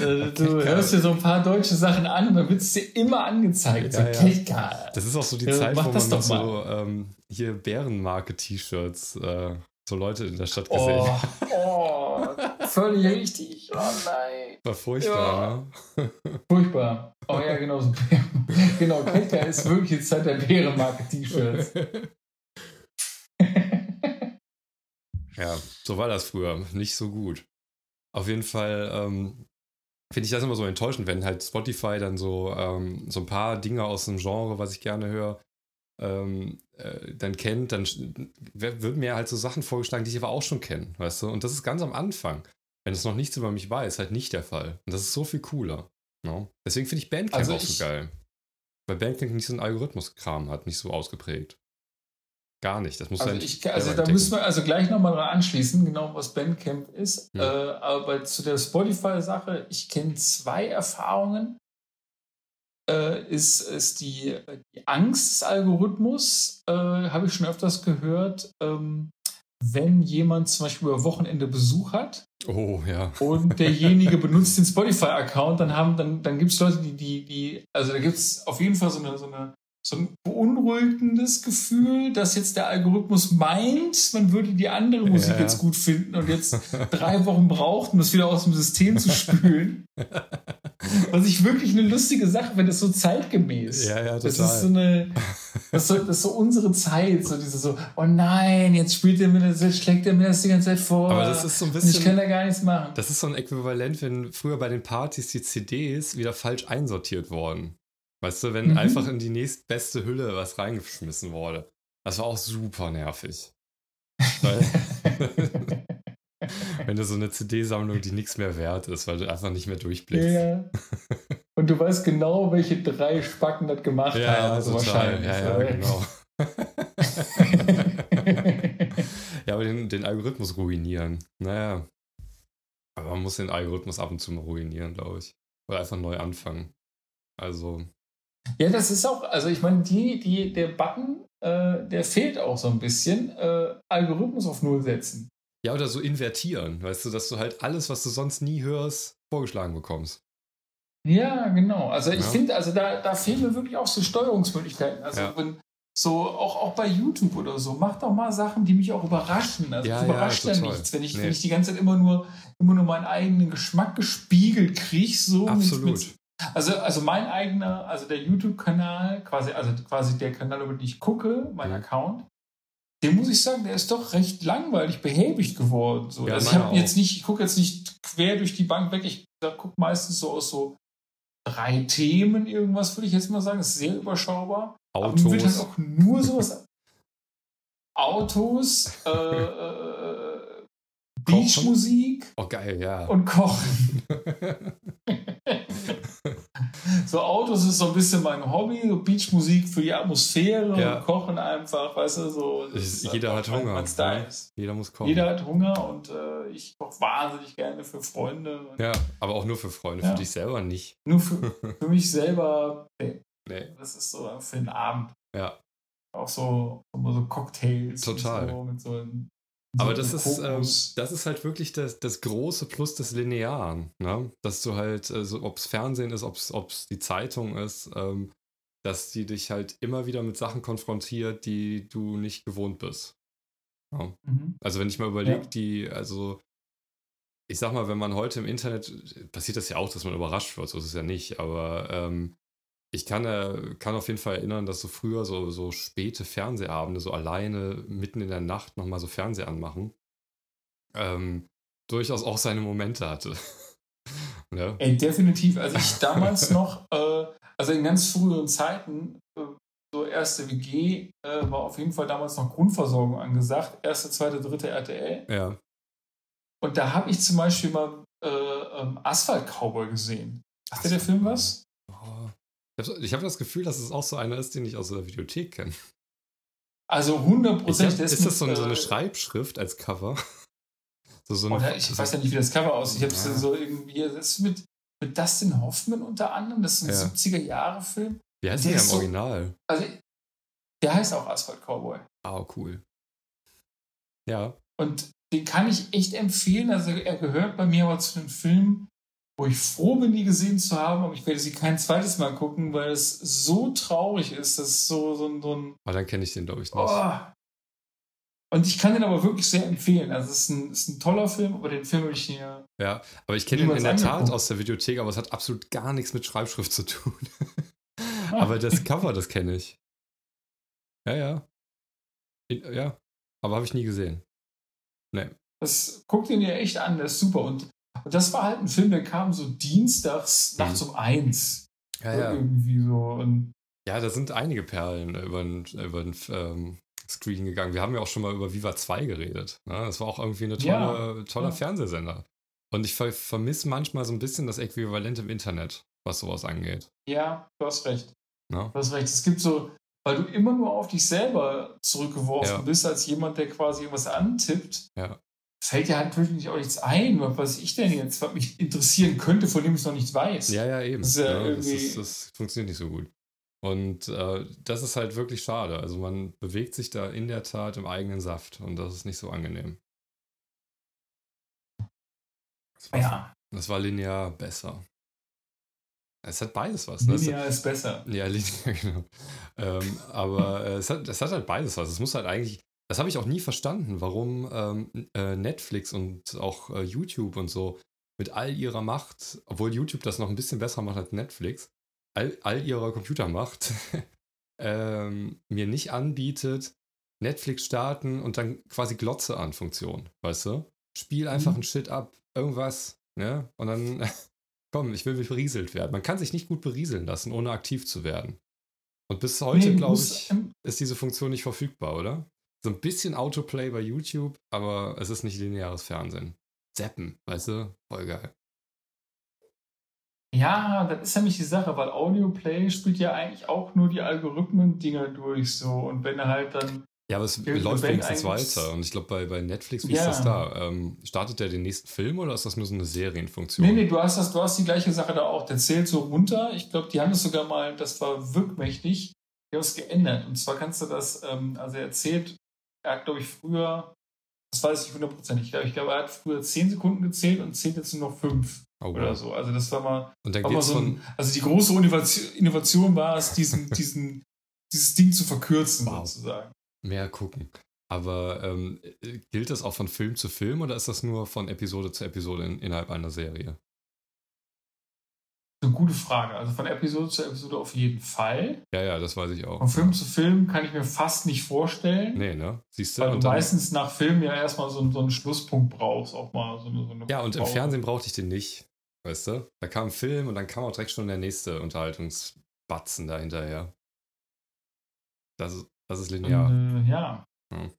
Speaker 1: Äh, du hörst dir so ein paar deutsche Sachen an und dann wird es dir immer angezeigt, ja, so ja. Ketka.
Speaker 2: Das ist auch so die Zeit, wo man noch so ähm, hier Bärenmarke-T-Shirts äh, so Leute in der Stadt gesehen.
Speaker 1: Oh, oh völlig richtig. Oh nein.
Speaker 2: War furchtbar,
Speaker 1: ja. ne? Furchtbar. Oh ja, genau. So genau, Ketka ist wirklich jetzt Zeit der Bärenmarke-T-Shirts.
Speaker 2: Ja, so war das früher. Nicht so gut. Auf jeden Fall ähm, finde ich das immer so enttäuschend, wenn halt Spotify dann so, ähm, so ein paar Dinge aus einem Genre, was ich gerne höre, ähm, äh, dann kennt, dann wird mir halt so Sachen vorgeschlagen, die ich aber auch schon kenne, weißt du? Und das ist ganz am Anfang. Wenn es noch nichts über mich weiß, halt nicht der Fall. Und das ist so viel cooler. No? Ne? Deswegen finde ich Bandcamp also auch so geil. Weil Bandcamp nicht so einen Algorithmus-Kram hat, nicht so ausgeprägt. Gar nicht. Das muss
Speaker 1: also, ich, also da müssen wir also gleich nochmal dran anschließen, genau was Bandcamp ist. Hm. Äh, aber zu der Spotify-Sache, ich kenne zwei Erfahrungen. Äh, ist, ist die, die Angst des Algorithmus, äh, habe ich schon öfters gehört. Ähm, wenn jemand zum Beispiel über Wochenende Besuch hat
Speaker 2: oh, ja.
Speaker 1: und derjenige benutzt den Spotify-Account, dann dann, dann gibt es Leute, die, die, die, also da gibt es auf jeden Fall so eine, so eine so ein beunruhigendes Gefühl, dass jetzt der Algorithmus meint, man würde die andere Musik ja. jetzt gut finden und jetzt drei Wochen braucht, um das wieder aus dem System zu spülen. Was ich wirklich eine lustige Sache finde, ist so zeitgemäß.
Speaker 2: Ja, ja, total.
Speaker 1: Das ist so eine, das ist so, das ist so unsere Zeit, so diese so, oh nein, jetzt spielt er mir das, jetzt schlägt er mir das die ganze Zeit vor.
Speaker 2: Aber das ist so ein bisschen.
Speaker 1: ich kann da gar nichts machen.
Speaker 2: Das ist so ein Äquivalent, wenn früher bei den Partys die CDs wieder falsch einsortiert wurden. Weißt du, wenn mhm. einfach in die nächstbeste Hülle was reingeschmissen wurde. Das war auch super nervig. wenn du so eine CD-Sammlung, die nichts mehr wert ist, weil du einfach nicht mehr durchblickst. Ja.
Speaker 1: Und du weißt genau, welche drei Spacken das gemacht
Speaker 2: ja,
Speaker 1: haben.
Speaker 2: Ja, also wahrscheinlich. Ja, ja, genau. ja, aber den, den Algorithmus ruinieren. Naja. Aber man muss den Algorithmus ab und zu mal ruinieren, glaube ich. Oder einfach neu anfangen. Also,
Speaker 1: ja, das ist auch, also ich meine, die, die, der Button, äh, der fehlt auch so ein bisschen. Äh, Algorithmus auf Null setzen.
Speaker 2: Ja, oder so invertieren, weißt du, dass du halt alles, was du sonst nie hörst, vorgeschlagen bekommst.
Speaker 1: Ja, genau. Also ich ja. finde, also da, da fehlen mir wirklich auch so Steuerungsmöglichkeiten. Also ja. wenn, so auch, auch bei YouTube oder so, mach doch mal Sachen, die mich auch überraschen. Also ja, überrascht ja, nichts, wenn ich, nee. wenn ich die ganze Zeit immer nur, immer nur meinen eigenen Geschmack gespiegelt kriege, so
Speaker 2: Absolut. Mit, mit,
Speaker 1: also, also mein eigener, also der YouTube-Kanal, quasi, also quasi der Kanal, über den ich gucke, mein mhm. Account, den muss ich sagen, der ist doch recht langweilig behäbig geworden. So. Ja, also ich habe jetzt nicht, ich gucke jetzt nicht quer durch die Bank weg, ich gucke meistens so aus so drei Themen irgendwas, würde ich jetzt mal sagen. Das ist sehr überschaubar.
Speaker 2: Autos. Aber wird
Speaker 1: halt auch nur sowas. Autos, äh, äh, Beachmusik
Speaker 2: Oh, geil, ja.
Speaker 1: und Kochen. so Autos ist so ein bisschen mein Hobby, so Beachmusik für die Atmosphäre
Speaker 2: Ja.
Speaker 1: und Kochen einfach, weißt du, so. ist
Speaker 2: jeder hat Hunger, ne? Jeder muss kochen.
Speaker 1: Jeder hat Hunger und äh, ich koche wahnsinnig gerne für Freunde. Und
Speaker 2: Ja, aber auch nur für Freunde,
Speaker 1: Ja.
Speaker 2: für dich selber nicht.
Speaker 1: Nur für, für mich selber, nee,
Speaker 2: Nee,
Speaker 1: das ist so für den Abend.
Speaker 2: ja.
Speaker 1: Auch so, immer so Cocktails.
Speaker 2: Total.
Speaker 1: So, mit so einem,
Speaker 2: Aber das ist, ähm, das ist halt wirklich das, das große Plus des Linearen. Ne? Dass du halt, äh, so, ob es Fernsehen ist, ob es die Zeitung ist, ähm, dass die dich halt immer wieder mit Sachen konfrontiert, die du nicht gewohnt bist. Ja.
Speaker 1: Mhm.
Speaker 2: Also wenn ich mal überlege,
Speaker 1: Ja.
Speaker 2: die, also ich sag mal, wenn man heute im Internet, passiert das ja auch, dass man überrascht wird, so ist es ja nicht, aber ähm, ich kann, äh, kann auf jeden Fall erinnern, dass so früher so, so späte Fernsehabende, so alleine mitten in der Nacht nochmal so Fernseh anmachen, ähm, durchaus auch seine Momente hatte. ne?
Speaker 1: Ey, definitiv. Also ich damals noch, äh, also in ganz früheren Zeiten, äh, so erste WG, äh, war auf jeden Fall damals noch Grundversorgung angesagt. Erste, zweite, dritte RTL.
Speaker 2: Ja.
Speaker 1: Und da habe ich zum Beispiel mal äh, ähm, Asphalt Cowboy gesehen. Sagt dir der Film was?
Speaker 2: Oh. Ich habe hab das Gefühl, dass es auch so einer ist, den ich aus der Videothek kenne.
Speaker 1: Also
Speaker 2: Ich hab-
Speaker 1: 100%
Speaker 2: Ist das so,
Speaker 1: mit,
Speaker 2: so eine
Speaker 1: äh,
Speaker 2: Schreibschrift als Cover? So, so
Speaker 1: Oder ich weiß ja nicht, wie das Cover aussieht. Ich habe es
Speaker 2: Ja.
Speaker 1: so irgendwie, das ist mit, mit Dustin Hoffman unter anderem. Das ist ein
Speaker 2: Ja.
Speaker 1: 70er-Jahre-Film.
Speaker 2: Wie heißt
Speaker 1: der
Speaker 2: der im
Speaker 1: so-
Speaker 2: Original?
Speaker 1: Also, der heißt auch Asphalt Cowboy.
Speaker 2: Ah, cool. Ja,
Speaker 1: Und den kann ich echt empfehlen. Also, er gehört bei mir aber zu den Filmen, wo ich froh bin, die gesehen zu haben. Aber ich werde sie kein zweites Mal gucken, weil es so traurig ist. Das ist so, so, ein- so ein.
Speaker 2: aber dann kenne ich den, glaube ich, nicht.
Speaker 1: Oh. Und ich kann den aber wirklich sehr empfehlen. Also, es ist ein, ist ein toller Film, aber den Film will ich hier.
Speaker 2: Ja, aber ich kenne ihn in der Tat aus der Videothek, aber es hat absolut gar nichts mit Schreibschrift zu tun. Aber das Cover, das kenne ich. Ja, ja. Ja, aber habe ich nie gesehen. Nee.
Speaker 1: Das guckt ihn ja echt an, der ist super. Und, und das war halt ein Film, der kam so dienstags
Speaker 2: Mhm.
Speaker 1: nachts um eins.
Speaker 2: Ja, ja.
Speaker 1: Irgendwie so. Und
Speaker 2: Ja, da sind einige Perlen über den, über den ähm, Screen gegangen. Wir haben ja auch schon mal über Viva 2 geredet. Ne? Das war auch irgendwie ein
Speaker 1: Ja,
Speaker 2: tolle, toller
Speaker 1: ja.
Speaker 2: Fernsehsender. Und ich ver vermisse manchmal so ein bisschen das Äquivalent im Internet, was sowas angeht.
Speaker 1: ja, du hast recht.
Speaker 2: Ne?
Speaker 1: Du hast recht. Es gibt so, weil du immer nur auf dich selber zurückgeworfen
Speaker 2: Ja.
Speaker 1: bist, als jemand, der quasi irgendwas antippt,
Speaker 2: Ja.
Speaker 1: Fällt halt natürlich auch nichts ein. Was ich denn jetzt, was mich interessieren könnte, von dem ich noch nicht weiß.
Speaker 2: Ja, ja, eben.
Speaker 1: Das ist ja
Speaker 2: das, ist, das funktioniert nicht so gut. Und äh, das ist halt wirklich schade. Also man bewegt sich da in der Tat im eigenen Saft und das ist nicht so angenehm. Das war,
Speaker 1: Ja,
Speaker 2: das war linear besser. Es hat beides was. Ne?
Speaker 1: Linear ist besser.
Speaker 2: Ja, linear, genau. Ähm, aber äh, es, hat, es hat halt beides was. Es muss halt eigentlich, das habe ich auch nie verstanden, warum ähm, äh, Netflix und auch äh, YouTube und so mit all ihrer Macht, obwohl YouTube das noch ein bisschen besser macht als Netflix, all, all ihrer Computermacht ähm, mir nicht anbietet, Netflix starten und dann quasi Glotze an Funktion, weißt du? Spiel einfach
Speaker 1: Mhm.
Speaker 2: einen Shit ab, irgendwas, ne? Und dann, komm, ich will berieselt werden. Man kann sich nicht gut berieseln lassen, ohne aktiv zu werden. Und bis heute,
Speaker 1: Nee,
Speaker 2: glaube ich, ist diese Funktion nicht verfügbar, oder? So ein bisschen Autoplay bei YouTube, aber es ist nicht lineares Fernsehen. Zappen, weißt du? Voll geil.
Speaker 1: Ja, das ist nämlich die Sache, weil Audioplay spielt ja eigentlich auch nur die Algorithmen-Dinger durch so. Und wenn er halt dann.
Speaker 2: Ja, aber es läuft
Speaker 1: Band
Speaker 2: wenigstens weiter. Und ich glaube, bei, bei Netflix, wie
Speaker 1: Ja.
Speaker 2: ist das da? Ähm, startet der den nächsten Film oder ist das nur so eine Serienfunktion?
Speaker 1: Nee, nee, du hast das, du hast die gleiche Sache da auch. Der zählt so runter. Ich glaube, die haben das sogar mal, das war wirkmächtig, die haben es geändert. Und zwar kannst du das, ähm, also er zählt, er hat, glaube ich, früher, das weiß ich hundertprozentig, ich glaube, er hat früher 10 Sekunden gezählt und zählt jetzt nur noch 5
Speaker 2: Oh,
Speaker 1: oder so. Also das war mal, war mal so ein, also die große Innovation, Innovation war es, diesen, diesen, dieses Ding zu verkürzen
Speaker 2: Wow.
Speaker 1: sozusagen.
Speaker 2: Mehr gucken. Aber ähm, äh, gilt das auch von Film zu Film oder ist das nur von Episode zu Episode in, innerhalb einer Serie?
Speaker 1: Eine gute Frage. Also von Episode zu Episode auf jeden Fall.
Speaker 2: Ja, ja, das weiß ich auch.
Speaker 1: Von Film zu Film kann ich mir fast nicht vorstellen.
Speaker 2: Nee, ne? Siehst du?
Speaker 1: Weil du
Speaker 2: Und dann,
Speaker 1: meistens nach Film ja erstmal so, so einen Schlusspunkt brauchst, auch mal so eine, so eine
Speaker 2: ja, und im
Speaker 1: Pause.
Speaker 2: Fernsehen brauchte ich den nicht. Weißt du? Da kam ein Film und dann kam auch direkt schon der nächste Unterhaltungsbatzen da hinterher. Das ist, das ist linear.
Speaker 1: Und, äh, ja.
Speaker 2: Hm.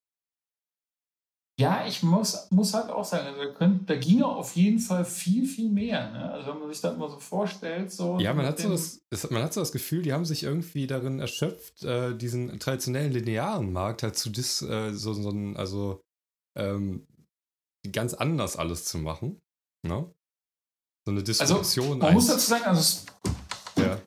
Speaker 1: Ja, ich muss, muss halt auch sagen, also da, könnt, da ginge auf jeden Fall viel, viel mehr. Ne? Also wenn man sich das mal so vorstellt, so.
Speaker 2: Ja, man hat so, das, man hat so das Gefühl, die haben sich irgendwie darin erschöpft, äh, diesen traditionellen linearen Markt halt zu dis, äh, so, so ein, also ähm, ganz anders alles zu machen. Ne? So eine Disruption.
Speaker 1: Also, man muss dazu sagen, also ja.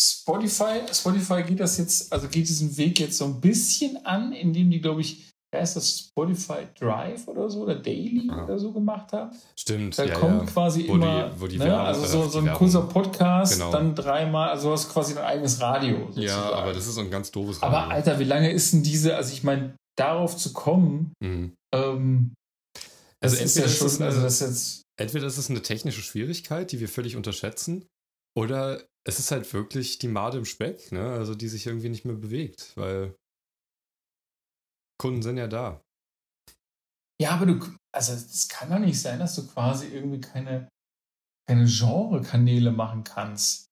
Speaker 1: Spotify, Spotify geht das jetzt, also geht diesen Weg jetzt so ein bisschen an, indem die, glaube ich, ist das Spotify Drive oder so oder Daily ja. oder so gemacht haben.
Speaker 2: Stimmt.
Speaker 1: Da
Speaker 2: ja,
Speaker 1: kommt
Speaker 2: ja.
Speaker 1: quasi
Speaker 2: wo
Speaker 1: immer,
Speaker 2: die, wo die
Speaker 1: ne,
Speaker 2: Werbung,
Speaker 1: also so, so ein kurzer Podcast,
Speaker 2: Genau.
Speaker 1: dann dreimal, also du hast quasi dein eigenes Radio. Sozusagen.
Speaker 2: Ja, aber das ist so ein ganz doofes
Speaker 1: Aber
Speaker 2: Radio.
Speaker 1: Alter, wie lange ist denn diese, also ich meine, darauf zu kommen,
Speaker 2: Mhm.
Speaker 1: ähm,
Speaker 2: Also
Speaker 1: das ist
Speaker 2: entweder
Speaker 1: ja
Speaker 2: ist
Speaker 1: schon,
Speaker 2: es eine-
Speaker 1: also das ist jetzt,
Speaker 2: Entweder ist es eine technische Schwierigkeit, die wir völlig unterschätzen, oder es ist halt wirklich die Made im Speck, ne? also die sich irgendwie nicht mehr bewegt, weil Kunden sind ja da.
Speaker 1: ja, aber du, also es kann doch nicht sein, dass du quasi irgendwie keine, keine Genre-Kanäle machen kannst.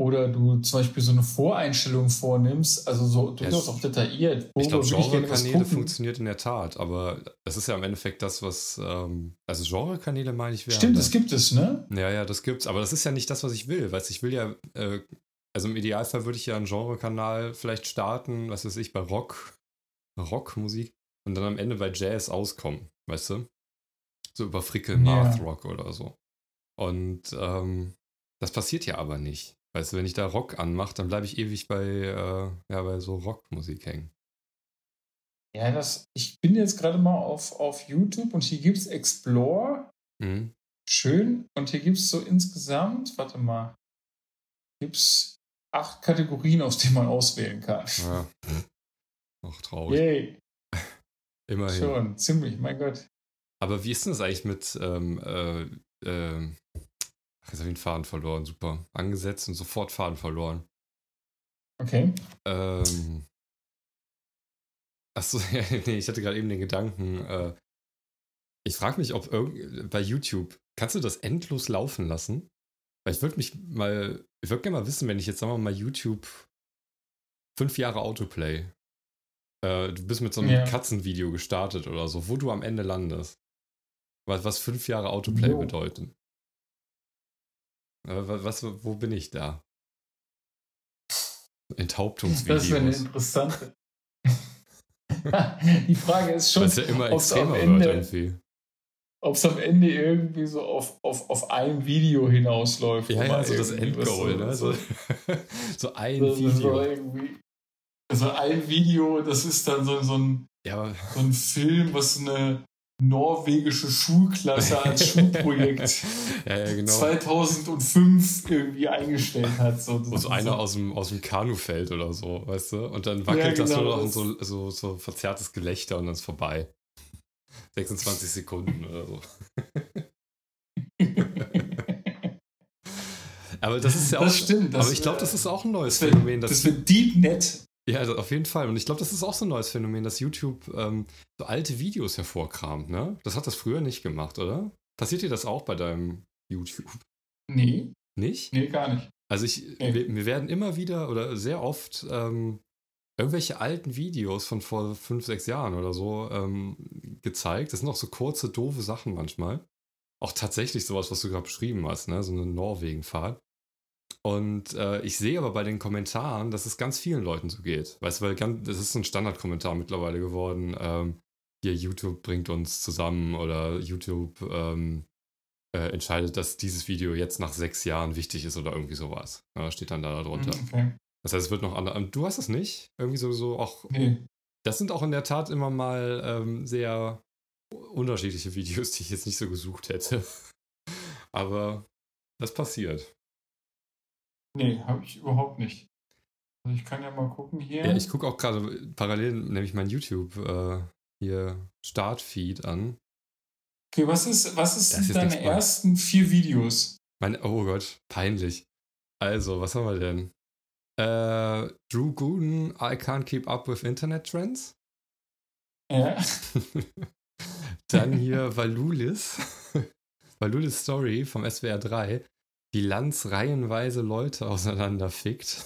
Speaker 1: Oder du zum Beispiel so eine Voreinstellung vornimmst, also so durchaus
Speaker 2: Ja,
Speaker 1: auch detailliert.
Speaker 2: Ich glaube, Genre-Kanäle funktioniert in der Tat, aber es ist ja im Endeffekt das, was, ähm, also Genre-Kanäle meine ich,
Speaker 1: Stimmt,
Speaker 2: das
Speaker 1: das gibt es, ne?
Speaker 2: Ja, ja, das gibt's. Aber das ist ja nicht das, was ich will. Du, ich will ja, äh, also im Idealfall würde ich ja einen Genre-Kanal vielleicht starten, was weiß ich, bei Rock, Rockmusik und dann am Ende bei Jazz auskommen, weißt du? So über Frickel. Math Rock oder so. Und ähm, das passiert ja aber nicht. Weißt du, wenn ich da Rock anmache, dann bleibe ich ewig bei, äh, ja, bei so Rockmusik hängen.
Speaker 1: Ja, das, ich bin jetzt gerade mal auf, auf YouTube und hier gibt es Explore.
Speaker 2: Mhm.
Speaker 1: Schön. Und hier gibt es so insgesamt, warte mal, gibt es acht Kategorien, aus denen man auswählen kann.
Speaker 2: Ja. Auch traurig.
Speaker 1: Yay,
Speaker 2: Immerhin.
Speaker 1: schon, ziemlich, mein Gott.
Speaker 2: Aber wie ist denn das eigentlich mit, ähm, äh, ähm, ach, jetzt habe ich den Faden verloren, super. Angesetzt und sofort Faden verloren.
Speaker 1: Okay.
Speaker 2: Ähm, achso, nee, ich hatte gerade eben den Gedanken, äh, ich frage mich, ob irgend, bei YouTube, kannst du das endlos laufen lassen? Weil ich würde mich mal, ich würde gerne mal wissen, wenn ich jetzt, sagen wir mal, YouTube fünf Jahre Autoplay, äh, du bist mit so einem
Speaker 1: Ja.
Speaker 2: Katzenvideo gestartet oder so, wo du am Ende landest. Was, was fünf Jahre Autoplay
Speaker 1: Jo.
Speaker 2: bedeuten. Äh, wa- was, wo bin ich da? Enthauptungsvideos.
Speaker 1: Das wäre eine interessante. Die Frage ist schon,
Speaker 2: es ja immer
Speaker 1: ob's am Ende-
Speaker 2: irgendwie.
Speaker 1: ob es am Ende irgendwie so auf, auf, auf ein Video hinausläuft.
Speaker 2: Ja, ja,
Speaker 1: man
Speaker 2: so das Endgoal, ne? So, so ein
Speaker 1: so
Speaker 2: Video.
Speaker 1: Also ein Video, das ist dann so, so, ein,
Speaker 2: Ja,
Speaker 1: so ein Film, was eine norwegische Schulklasse als Schulprojekt
Speaker 2: ja, ja, genau.
Speaker 1: 2005 irgendwie eingestellt hat. So,
Speaker 2: Wo so einer aus dem, aus dem Kanu fällt oder so, weißt du? Und dann wackelt
Speaker 1: Ja,
Speaker 2: das
Speaker 1: genau,
Speaker 2: nur noch und
Speaker 1: das-
Speaker 2: so, so, so verzerrtes Gelächter und dann ist vorbei. 26 Sekunden oder so. Aber das ist ja auch.
Speaker 1: Das stimmt. Das
Speaker 2: aber ich glaube, das ist auch ein neues
Speaker 1: das
Speaker 2: Phänomen. dass-
Speaker 1: Das wird Deep Net.
Speaker 2: Ja, also auf jeden Fall. Und ich glaube, das ist auch so ein neues Phänomen, dass YouTube ähm, so alte Videos hervorkramt, ne? Das hat das früher nicht gemacht, oder? Passiert dir das auch bei deinem YouTube?
Speaker 1: Nee,
Speaker 2: Nicht?
Speaker 1: nee, gar nicht.
Speaker 2: Also ich,
Speaker 1: Nee.
Speaker 2: wir, mir werden immer wieder oder sehr oft ähm, irgendwelche alten Videos von vor fünf, sechs Jahren oder so ähm, gezeigt. Das sind auch so kurze, doofe Sachen manchmal. Auch tatsächlich sowas, was du gerade beschrieben hast, ne? So eine Norwegen-Fahrt. Und äh, ich sehe aber bei den Kommentaren, dass es ganz vielen Leuten so geht. Weißt du, weil ganz, das ist so ein Standardkommentar mittlerweile geworden. Ähm, hier, YouTube bringt uns zusammen oder YouTube ähm, äh, entscheidet, dass dieses Video jetzt nach sechs Jahren wichtig ist oder irgendwie sowas. Ja, steht dann da drunter.
Speaker 1: Okay.
Speaker 2: Das heißt, es wird noch andere. Du hast es nicht? Irgendwie so, so auch.
Speaker 1: Nee.
Speaker 2: Das sind auch in der Tat immer mal ähm, sehr unterschiedliche Videos, die ich jetzt nicht so gesucht hätte. Aber das passiert.
Speaker 1: Nee, habe ich überhaupt nicht. Also ich kann ja mal gucken hier.
Speaker 2: Ja, ich gucke auch gerade parallel nämlich mein YouTube äh, hier Startfeed an.
Speaker 1: okay, was ist, was ist
Speaker 2: ist
Speaker 1: deine ersten vier Videos?
Speaker 2: Meine, oh Gott, peinlich. Also, was haben wir denn? Äh, Drew Gooden, I can't keep up with Internet Trends.
Speaker 1: Ja.
Speaker 2: Dann hier Valulis. Valulis Story vom SWR 3. Wie Lanz reihenweise Leute auseinanderfickt.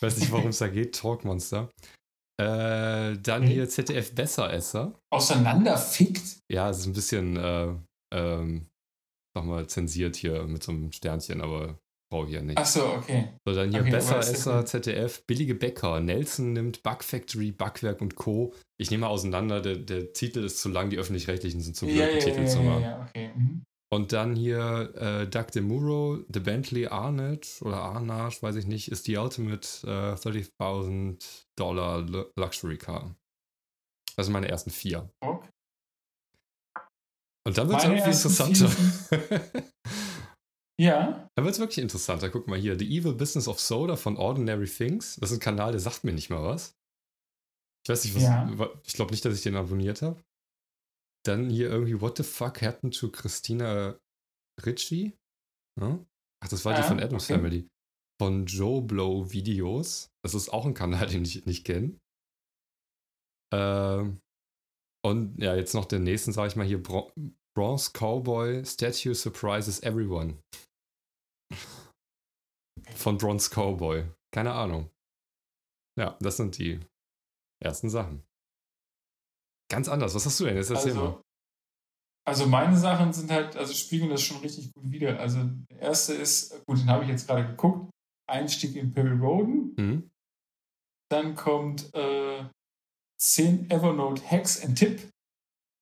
Speaker 2: Weiß nicht, worum es da geht. Talkmonster. Äh, dann
Speaker 1: Okay.
Speaker 2: hier ZDF Besseresser.
Speaker 1: Auseinanderfickt?
Speaker 2: Ja, es ist ein bisschen, äh, ähm, sag mal, zensiert hier mit so einem Sternchen, aber brauche ich ja nicht.
Speaker 1: Achso, okay.
Speaker 2: So, dann hier
Speaker 1: Okay,
Speaker 2: Besseresser. ZDF, billige Bäcker. Nelson nimmt Bug Factory, Backwerk und Co. Ich nehme mal auseinander, der, der Titel ist zu lang, die öffentlich-rechtlichen sind zu blöd,
Speaker 1: Ja, ja,
Speaker 2: Titel
Speaker 1: ja,
Speaker 2: zu machen.
Speaker 1: ja, okay. Mhm.
Speaker 2: Und dann hier äh, Doug DeMuro, The Bentley Arnett oder Arnage, weiß ich nicht, ist die Ultimate äh, 30.000 Dollar Lu- Luxury Car. Das sind meine ersten vier.
Speaker 1: Okay.
Speaker 2: Und dann wird es irgendwie interessanter.
Speaker 1: Ja,
Speaker 2: dann wird es wirklich interessanter. Guck mal hier, The Evil Business of Soda von Ordinary Things. Das ist ein Kanal, der sagt mir nicht mal was. Ich weiß nicht, was.
Speaker 1: Ja.
Speaker 2: Ich glaube nicht, dass ich den abonniert habe. Dann hier irgendwie What the fuck happened to Christina Ritchie? Ja? Ach, das war die
Speaker 1: Ah,
Speaker 2: von Adams
Speaker 1: okay.
Speaker 2: Family. Von Joe Blow Videos. Das ist auch ein Kanal, den ich nicht kenne. Ähm, und ja, jetzt noch den nächsten, sage ich mal hier: Bron Bronze Cowboy Statue Surprises Everyone. Von Bronze Cowboy. Keine Ahnung. Ja, das sind die ersten Sachen. Ganz anders. Was hast du denn? Jetzt erzähl mal.
Speaker 1: also, also meine Sachen sind halt, also spiegeln das schon richtig gut wider. Also der erste ist, gut, den habe ich jetzt gerade geguckt, Einstieg in Perry Roden.
Speaker 2: Hm?
Speaker 1: Dann kommt äh, 10 Evernote Hacks and Tipp.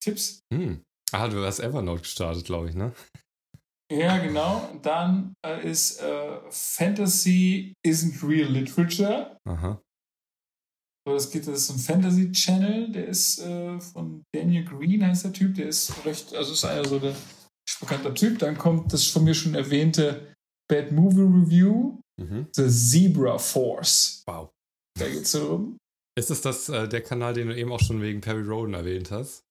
Speaker 1: Tipps.
Speaker 2: Hm. Ah, du hast Evernote gestartet, glaube ich, ne?
Speaker 1: Ja, genau. Dann äh, ist äh, Fantasy isn't real literature.
Speaker 2: Aha.
Speaker 1: So, das geht, das ist ein Fantasy-Channel, der ist äh, von Daniel Green, heißt der Typ, der ist recht, also ist einer so der bekannter Typ. Dann kommt das von mir schon erwähnte Bad Movie Review,
Speaker 2: Mhm.
Speaker 1: The Zebra Force.
Speaker 2: Wow.
Speaker 1: Da geht es darum.
Speaker 2: Ist es das äh, der Kanal, den du eben auch schon wegen Perry Roden erwähnt hast?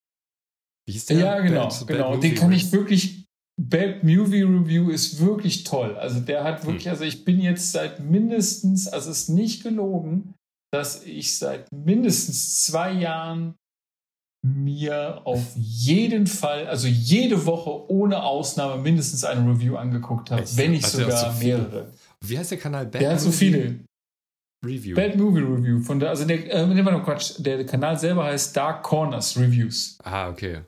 Speaker 2: Wie hieß der?
Speaker 1: Ja, genau,
Speaker 2: Bad- Bad
Speaker 1: genau.
Speaker 2: Movie
Speaker 1: Den kann ich wirklich. Bad Movie Review ist wirklich toll. Also der hat wirklich,
Speaker 2: Hm.
Speaker 1: also ich bin jetzt seit mindestens, also es ist nicht gelogen, dass ich seit mindestens zwei Jahren mir auf jeden Fall, also jede Woche ohne Ausnahme mindestens eine Review angeguckt habe,
Speaker 2: Echt?
Speaker 1: wenn nicht sogar
Speaker 2: so
Speaker 1: mehrere.
Speaker 2: Wie heißt der Kanal? Bad
Speaker 1: Der hat so viele.
Speaker 2: Review.
Speaker 1: Bad Movie Review. Von der, also der, äh, nee, warte mal, Quatsch, der Kanal selber heißt Dark Corners Reviews.
Speaker 2: Ah, okay.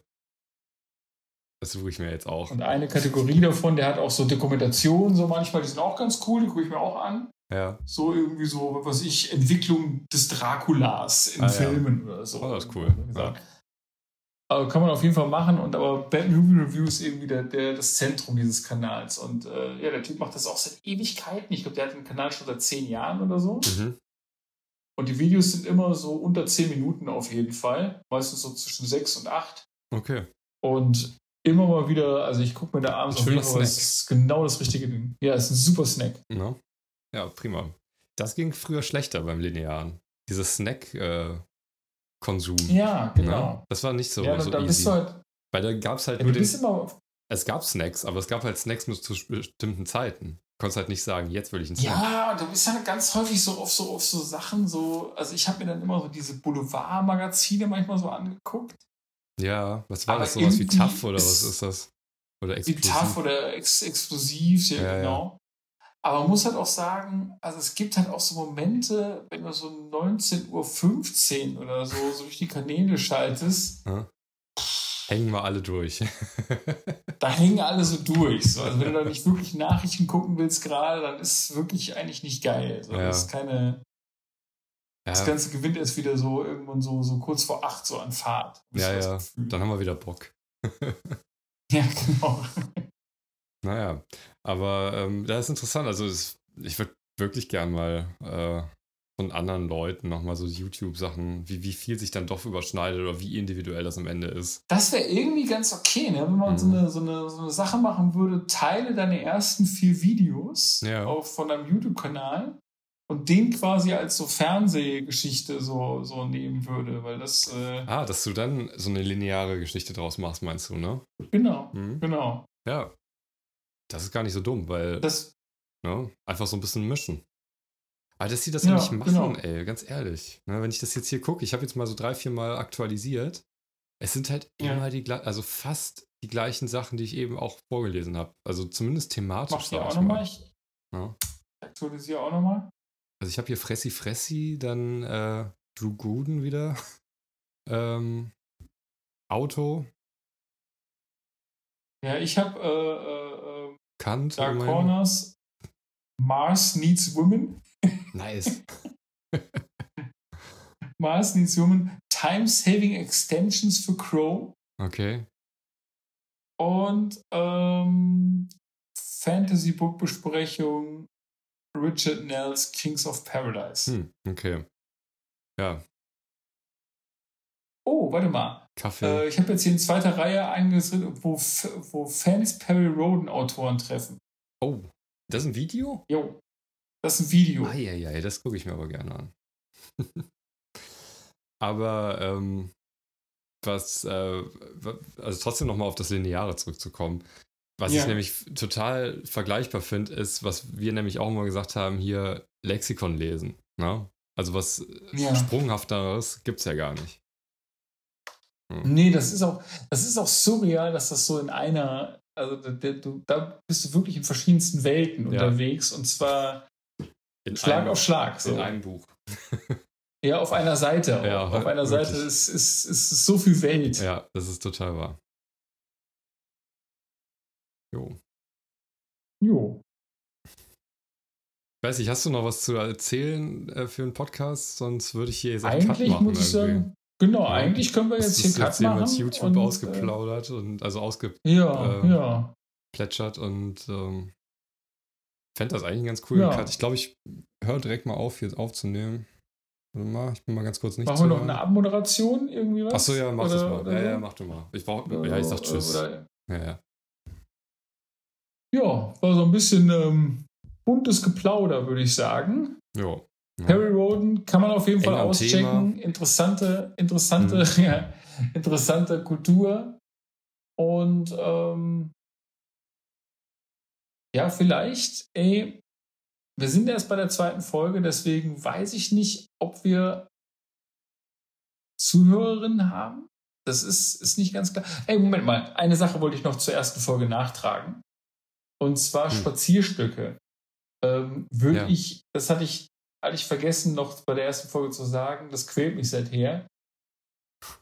Speaker 2: Das suche ich mir jetzt auch.
Speaker 1: Und eine Kategorie davon, der hat auch so Dokumentationen, so manchmal, die sind auch ganz cool, die gucke ich mir auch an.
Speaker 2: Ja.
Speaker 1: So irgendwie so, was weiß ich, Entwicklung des Draculas in
Speaker 2: Ah, ja.
Speaker 1: Filmen oder so.
Speaker 2: Oh, das ist cool.
Speaker 1: Gesagt. Also kann man auf jeden Fall machen und aber Bad Movie Review ist irgendwie der, der, das Zentrum dieses Kanals. Und äh, ja, der Typ macht das auch seit Ewigkeiten. Ich glaube, der hat den Kanal schon seit zehn Jahren oder so.
Speaker 2: Mhm.
Speaker 1: Und die Videos sind immer so unter zehn Minuten auf jeden Fall. Meistens so zwischen sechs und acht.
Speaker 2: Okay.
Speaker 1: Und immer mal wieder, also ich gucke mir da abends auf jeden Fall, das ist genau das richtige Ding. Ja, ist ein super Snack.
Speaker 2: Ja. Ja, prima. Das ging früher schlechter beim Linearen. Dieses Snack-Konsum.
Speaker 1: Ja, genau.
Speaker 2: Ne? Das war nicht so,
Speaker 1: ja,
Speaker 2: so
Speaker 1: da,
Speaker 2: easy.
Speaker 1: du halt,
Speaker 2: Weil da gab es halt
Speaker 1: ja,
Speaker 2: nur den, Es gab Snacks, aber es gab halt Snacks nur zu bestimmten Zeiten. Du konntest halt nicht sagen, jetzt will ich einen Snack.
Speaker 1: ja, du bist halt ganz häufig so auf so, auf so Sachen, so, also ich habe mir dann immer so diese Boulevard-Magazine manchmal so angeguckt.
Speaker 2: Ja, was war
Speaker 1: Aber
Speaker 2: das? Sowas wie TAF oder was
Speaker 1: ist-
Speaker 2: das? Oder
Speaker 1: Wie
Speaker 2: explosiv?
Speaker 1: TAF oder ex explosiv, ja,
Speaker 2: Ja, ja.
Speaker 1: Aber man muss halt auch sagen, also es gibt halt auch so Momente, wenn du so 19.15 Uhr oder so, so durch die Kanäle schaltest,
Speaker 2: Hängen wir alle durch.
Speaker 1: da hängen alle so durch. So. Also wenn du da nicht wirklich Nachrichten gucken willst gerade, dann ist es wirklich eigentlich nicht geil. So,
Speaker 2: Ja.
Speaker 1: Das ist keine, das
Speaker 2: ja,
Speaker 1: Ganze gewinnt erst wieder so irgendwann so, so kurz vor acht so an Fahrt.
Speaker 2: Ja, ja. Dann haben wir wieder Bock.
Speaker 1: Ja, genau.
Speaker 2: Naja, aber ähm, das ist interessant. Also es, ich würde wirklich gern mal äh, von anderen Leuten nochmal so YouTube-Sachen, wie, wie viel sich dann doch überschneidet oder wie individuell das am Ende ist.
Speaker 1: Das wäre irgendwie ganz okay, ne? wenn man so,
Speaker 2: Mhm.
Speaker 1: eine, so, eine, so eine Sache machen würde, teile deine ersten vier Videos
Speaker 2: Ja.
Speaker 1: auf, von deinem YouTube-Kanal und den quasi als so Fernsehgeschichte so, so nehmen würde, weil das, äh,
Speaker 2: Ah, dass du dann so eine lineare Geschichte draus machst, meinst du, ne?
Speaker 1: genau,
Speaker 2: Mhm.
Speaker 1: genau.
Speaker 2: Ja. Das ist gar nicht so dumm, weil
Speaker 1: Das,
Speaker 2: ne, einfach so ein bisschen mischen. Aber dass die das
Speaker 1: Ja,
Speaker 2: nicht machen,
Speaker 1: genau.
Speaker 2: ey, ganz ehrlich. Ne, wenn ich das jetzt hier gucke, ich habe jetzt mal so drei, vier Mal aktualisiert. Es sind halt
Speaker 1: Ja.
Speaker 2: immer die gleichen, also fast die gleichen Sachen, die ich eben auch vorgelesen habe. Also zumindest thematisch,
Speaker 1: mach
Speaker 2: sag
Speaker 1: auch nochmal.
Speaker 2: mal.
Speaker 1: Ich
Speaker 2: Ja.
Speaker 1: aktualisiere auch nochmal.
Speaker 2: Also ich habe hier Fressi Fressi, dann äh, Drew Gooden wieder. Ähm, Auto.
Speaker 1: Ja, ich habe äh, äh,
Speaker 2: Kant.
Speaker 1: Dark
Speaker 2: immerhin.
Speaker 1: Corners, Mars Needs Women,
Speaker 2: Nice.
Speaker 1: Mars Needs Women, Time Saving Extensions für Chrome
Speaker 2: Okay.
Speaker 1: und ähm, Fantasy Book Besprechung Richard Nels Kings of Paradise.
Speaker 2: Hm, okay. Ja,
Speaker 1: Oh, warte mal.
Speaker 2: Kaffee.
Speaker 1: Äh, ich habe jetzt hier in zweiter Reihe eingesetzt, wo, wo Fans Perry Roden Autoren treffen.
Speaker 2: oh, das ist ein Video?
Speaker 1: Jo, das ist ein Video.
Speaker 2: Eieiei, das gucke ich mir aber gerne an. aber ähm, was, äh, also trotzdem nochmal auf das Lineare zurückzukommen. Was
Speaker 1: Ja.
Speaker 2: ich nämlich total vergleichbar finde, ist, was wir nämlich auch immer gesagt haben, hier Lexikon lesen. Ne? Also was
Speaker 1: Ja.
Speaker 2: sprunghafteres gibt es ja gar nicht.
Speaker 1: Nee, das ist auch, das ist auch surreal, dass das so in einer, also du, da bist du wirklich in verschiedensten Welten
Speaker 2: Ja.
Speaker 1: unterwegs und zwar
Speaker 2: In
Speaker 1: Schlag
Speaker 2: einem,
Speaker 1: auf Schlag. So.
Speaker 2: In einem Buch.
Speaker 1: Ja, auf einer Seite.
Speaker 2: Ja,
Speaker 1: auf einer
Speaker 2: wirklich.
Speaker 1: Seite ist, ist, ist so viel Welt.
Speaker 2: Ja, das ist total wahr. Jo.
Speaker 1: Jo.
Speaker 2: Weiß ich, hast du noch was zu erzählen äh, für einen Podcast? Sonst würde ich hier jetzt einen Cut
Speaker 1: Eigentlich
Speaker 2: machen
Speaker 1: muss ich
Speaker 2: irgendwie.
Speaker 1: sagen, genau,
Speaker 2: Ja.
Speaker 1: eigentlich können wir jetzt hier Cut
Speaker 2: jetzt
Speaker 1: machen.
Speaker 2: YouTube
Speaker 1: und,
Speaker 2: ausgeplaudert und also ausgeplätschert
Speaker 1: Äh, ja,
Speaker 2: ähm,
Speaker 1: ja.
Speaker 2: und ähm, fände das eigentlich einen ganz coolen
Speaker 1: Ja.
Speaker 2: Cut. Ich glaube, ich höre direkt mal auf, jetzt aufzunehmen. Warte mal, ich bin mal ganz kurz nicht
Speaker 1: Machen wir noch
Speaker 2: hören.
Speaker 1: eine Abmoderation irgendwie was?
Speaker 2: Achso, ja, mach
Speaker 1: Oder-
Speaker 2: das mal.
Speaker 1: oder
Speaker 2: Ja, ja, mach du mal. Ich brauch,
Speaker 1: Oder-
Speaker 2: ja, ich sag Tschüss.
Speaker 1: Oder,
Speaker 2: Ja, ja.
Speaker 1: ja, war so ein bisschen ähm, buntes Geplauder, würde ich sagen.
Speaker 2: Jo. Ja.
Speaker 1: Perry Roden kann man auf jeden Fall auschecken. Interessante, interessante,
Speaker 2: Mhm.
Speaker 1: ja, interessante Kultur. Und ähm, ja, vielleicht, ey, wir sind erst bei der zweiten Folge, deswegen weiß ich nicht, ob wir Zuhörerinnen haben. Das ist, ist nicht ganz klar. Ey, Moment mal, eine Sache wollte ich noch zur ersten Folge nachtragen. Und zwar
Speaker 2: Hm.
Speaker 1: Spazierstücke. Ähm, würde
Speaker 2: Ja.
Speaker 1: ich, das hatte ich, hatte ich vergessen, noch bei der ersten Folge zu sagen, das quält mich seither.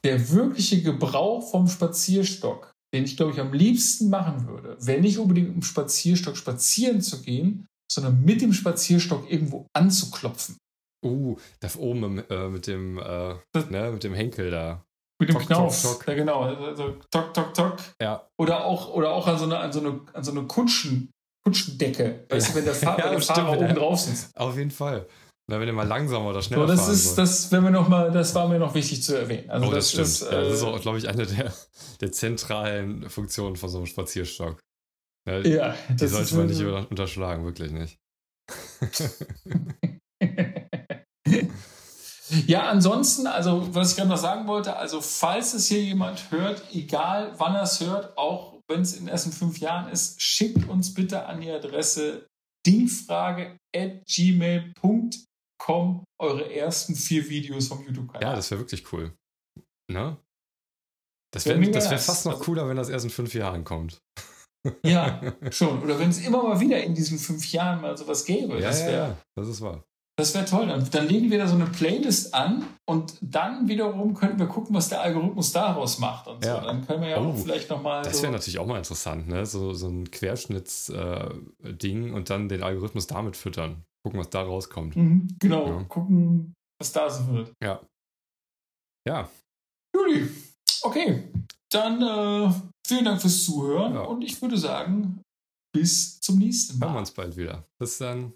Speaker 1: Der wirkliche Gebrauch vom Spazierstock, den ich, glaube ich, am liebsten machen würde, wäre nicht unbedingt im Spazierstock spazieren zu gehen, sondern mit dem Spazierstock irgendwo anzuklopfen.
Speaker 2: Uh, da oben äh, mit dem, äh, ne, mit dem Henkel da.
Speaker 1: Mit dem
Speaker 2: Tok,
Speaker 1: Knauf.
Speaker 2: tok, tok.
Speaker 1: Ja, genau. Also, tok, tok, tok.
Speaker 2: Ja.
Speaker 1: Oder auch, oder auch an so eine, an so eine, an so eine Kutschen, Kutschendecke. Weißt du, wenn der, Fahr
Speaker 2: Ja,
Speaker 1: der Fahrer oben drauf sitzt.
Speaker 2: Auf jeden Fall. Wenn ihr mal langsamer oder schneller
Speaker 1: So, das
Speaker 2: fahren
Speaker 1: ist,
Speaker 2: sollt.
Speaker 1: das, wenn wir noch mal, das war mir noch wichtig zu erwähnen. Also
Speaker 2: oh, das, stimmt.
Speaker 1: ist,
Speaker 2: ja, das ist
Speaker 1: äh,
Speaker 2: auch, glaube ich, eine der, der zentralen Funktionen von so einem Spazierstock. Ja,
Speaker 1: ja,
Speaker 2: die
Speaker 1: das
Speaker 2: sollte man nicht
Speaker 1: so-
Speaker 2: unterschlagen, wirklich nicht.
Speaker 1: Ja, ansonsten, also was ich gerade noch sagen wollte, also falls es hier jemand hört, egal wann er es hört, auch wenn es in den ersten fünf Jahren ist, schickt uns bitte an die Adresse dingfrage at gmail.com eure ersten vier Videos vom YouTube-Kanal.
Speaker 2: Ja, das wäre wirklich cool. Ne? Das
Speaker 1: Wär
Speaker 2: wäre wär
Speaker 1: nice.
Speaker 2: fast noch
Speaker 1: Also-
Speaker 2: cooler, wenn das erst in fünf Jahren kommt.
Speaker 1: Ja, schon. Oder wenn es immer mal wieder in diesen fünf Jahren mal sowas gäbe.
Speaker 2: Ja,
Speaker 1: das
Speaker 2: ja,
Speaker 1: wäre
Speaker 2: ja, das ist wahr.
Speaker 1: das wär toll. Dann, dann legen wir da so eine Playlist an und dann wiederum könnten wir gucken, was der Algorithmus daraus macht. Und
Speaker 2: Ja.
Speaker 1: so. Dann können wir ja
Speaker 2: Oh,
Speaker 1: auch vielleicht nochmal.
Speaker 2: Das
Speaker 1: so,
Speaker 2: wäre natürlich auch mal interessant, ne? So, so ein Querschnitts-Ding und dann den Algorithmus damit füttern. Gucken, was da rauskommt.
Speaker 1: Mhm, genau,
Speaker 2: Ja.
Speaker 1: gucken, was da so wird.
Speaker 2: Ja. Ja,
Speaker 1: Juli, okay. Dann äh, vielen Dank fürs Zuhören
Speaker 2: Ja.
Speaker 1: und ich würde sagen, bis zum nächsten
Speaker 2: hören wir
Speaker 1: Mal.
Speaker 2: uns bald wieder. Bis dann.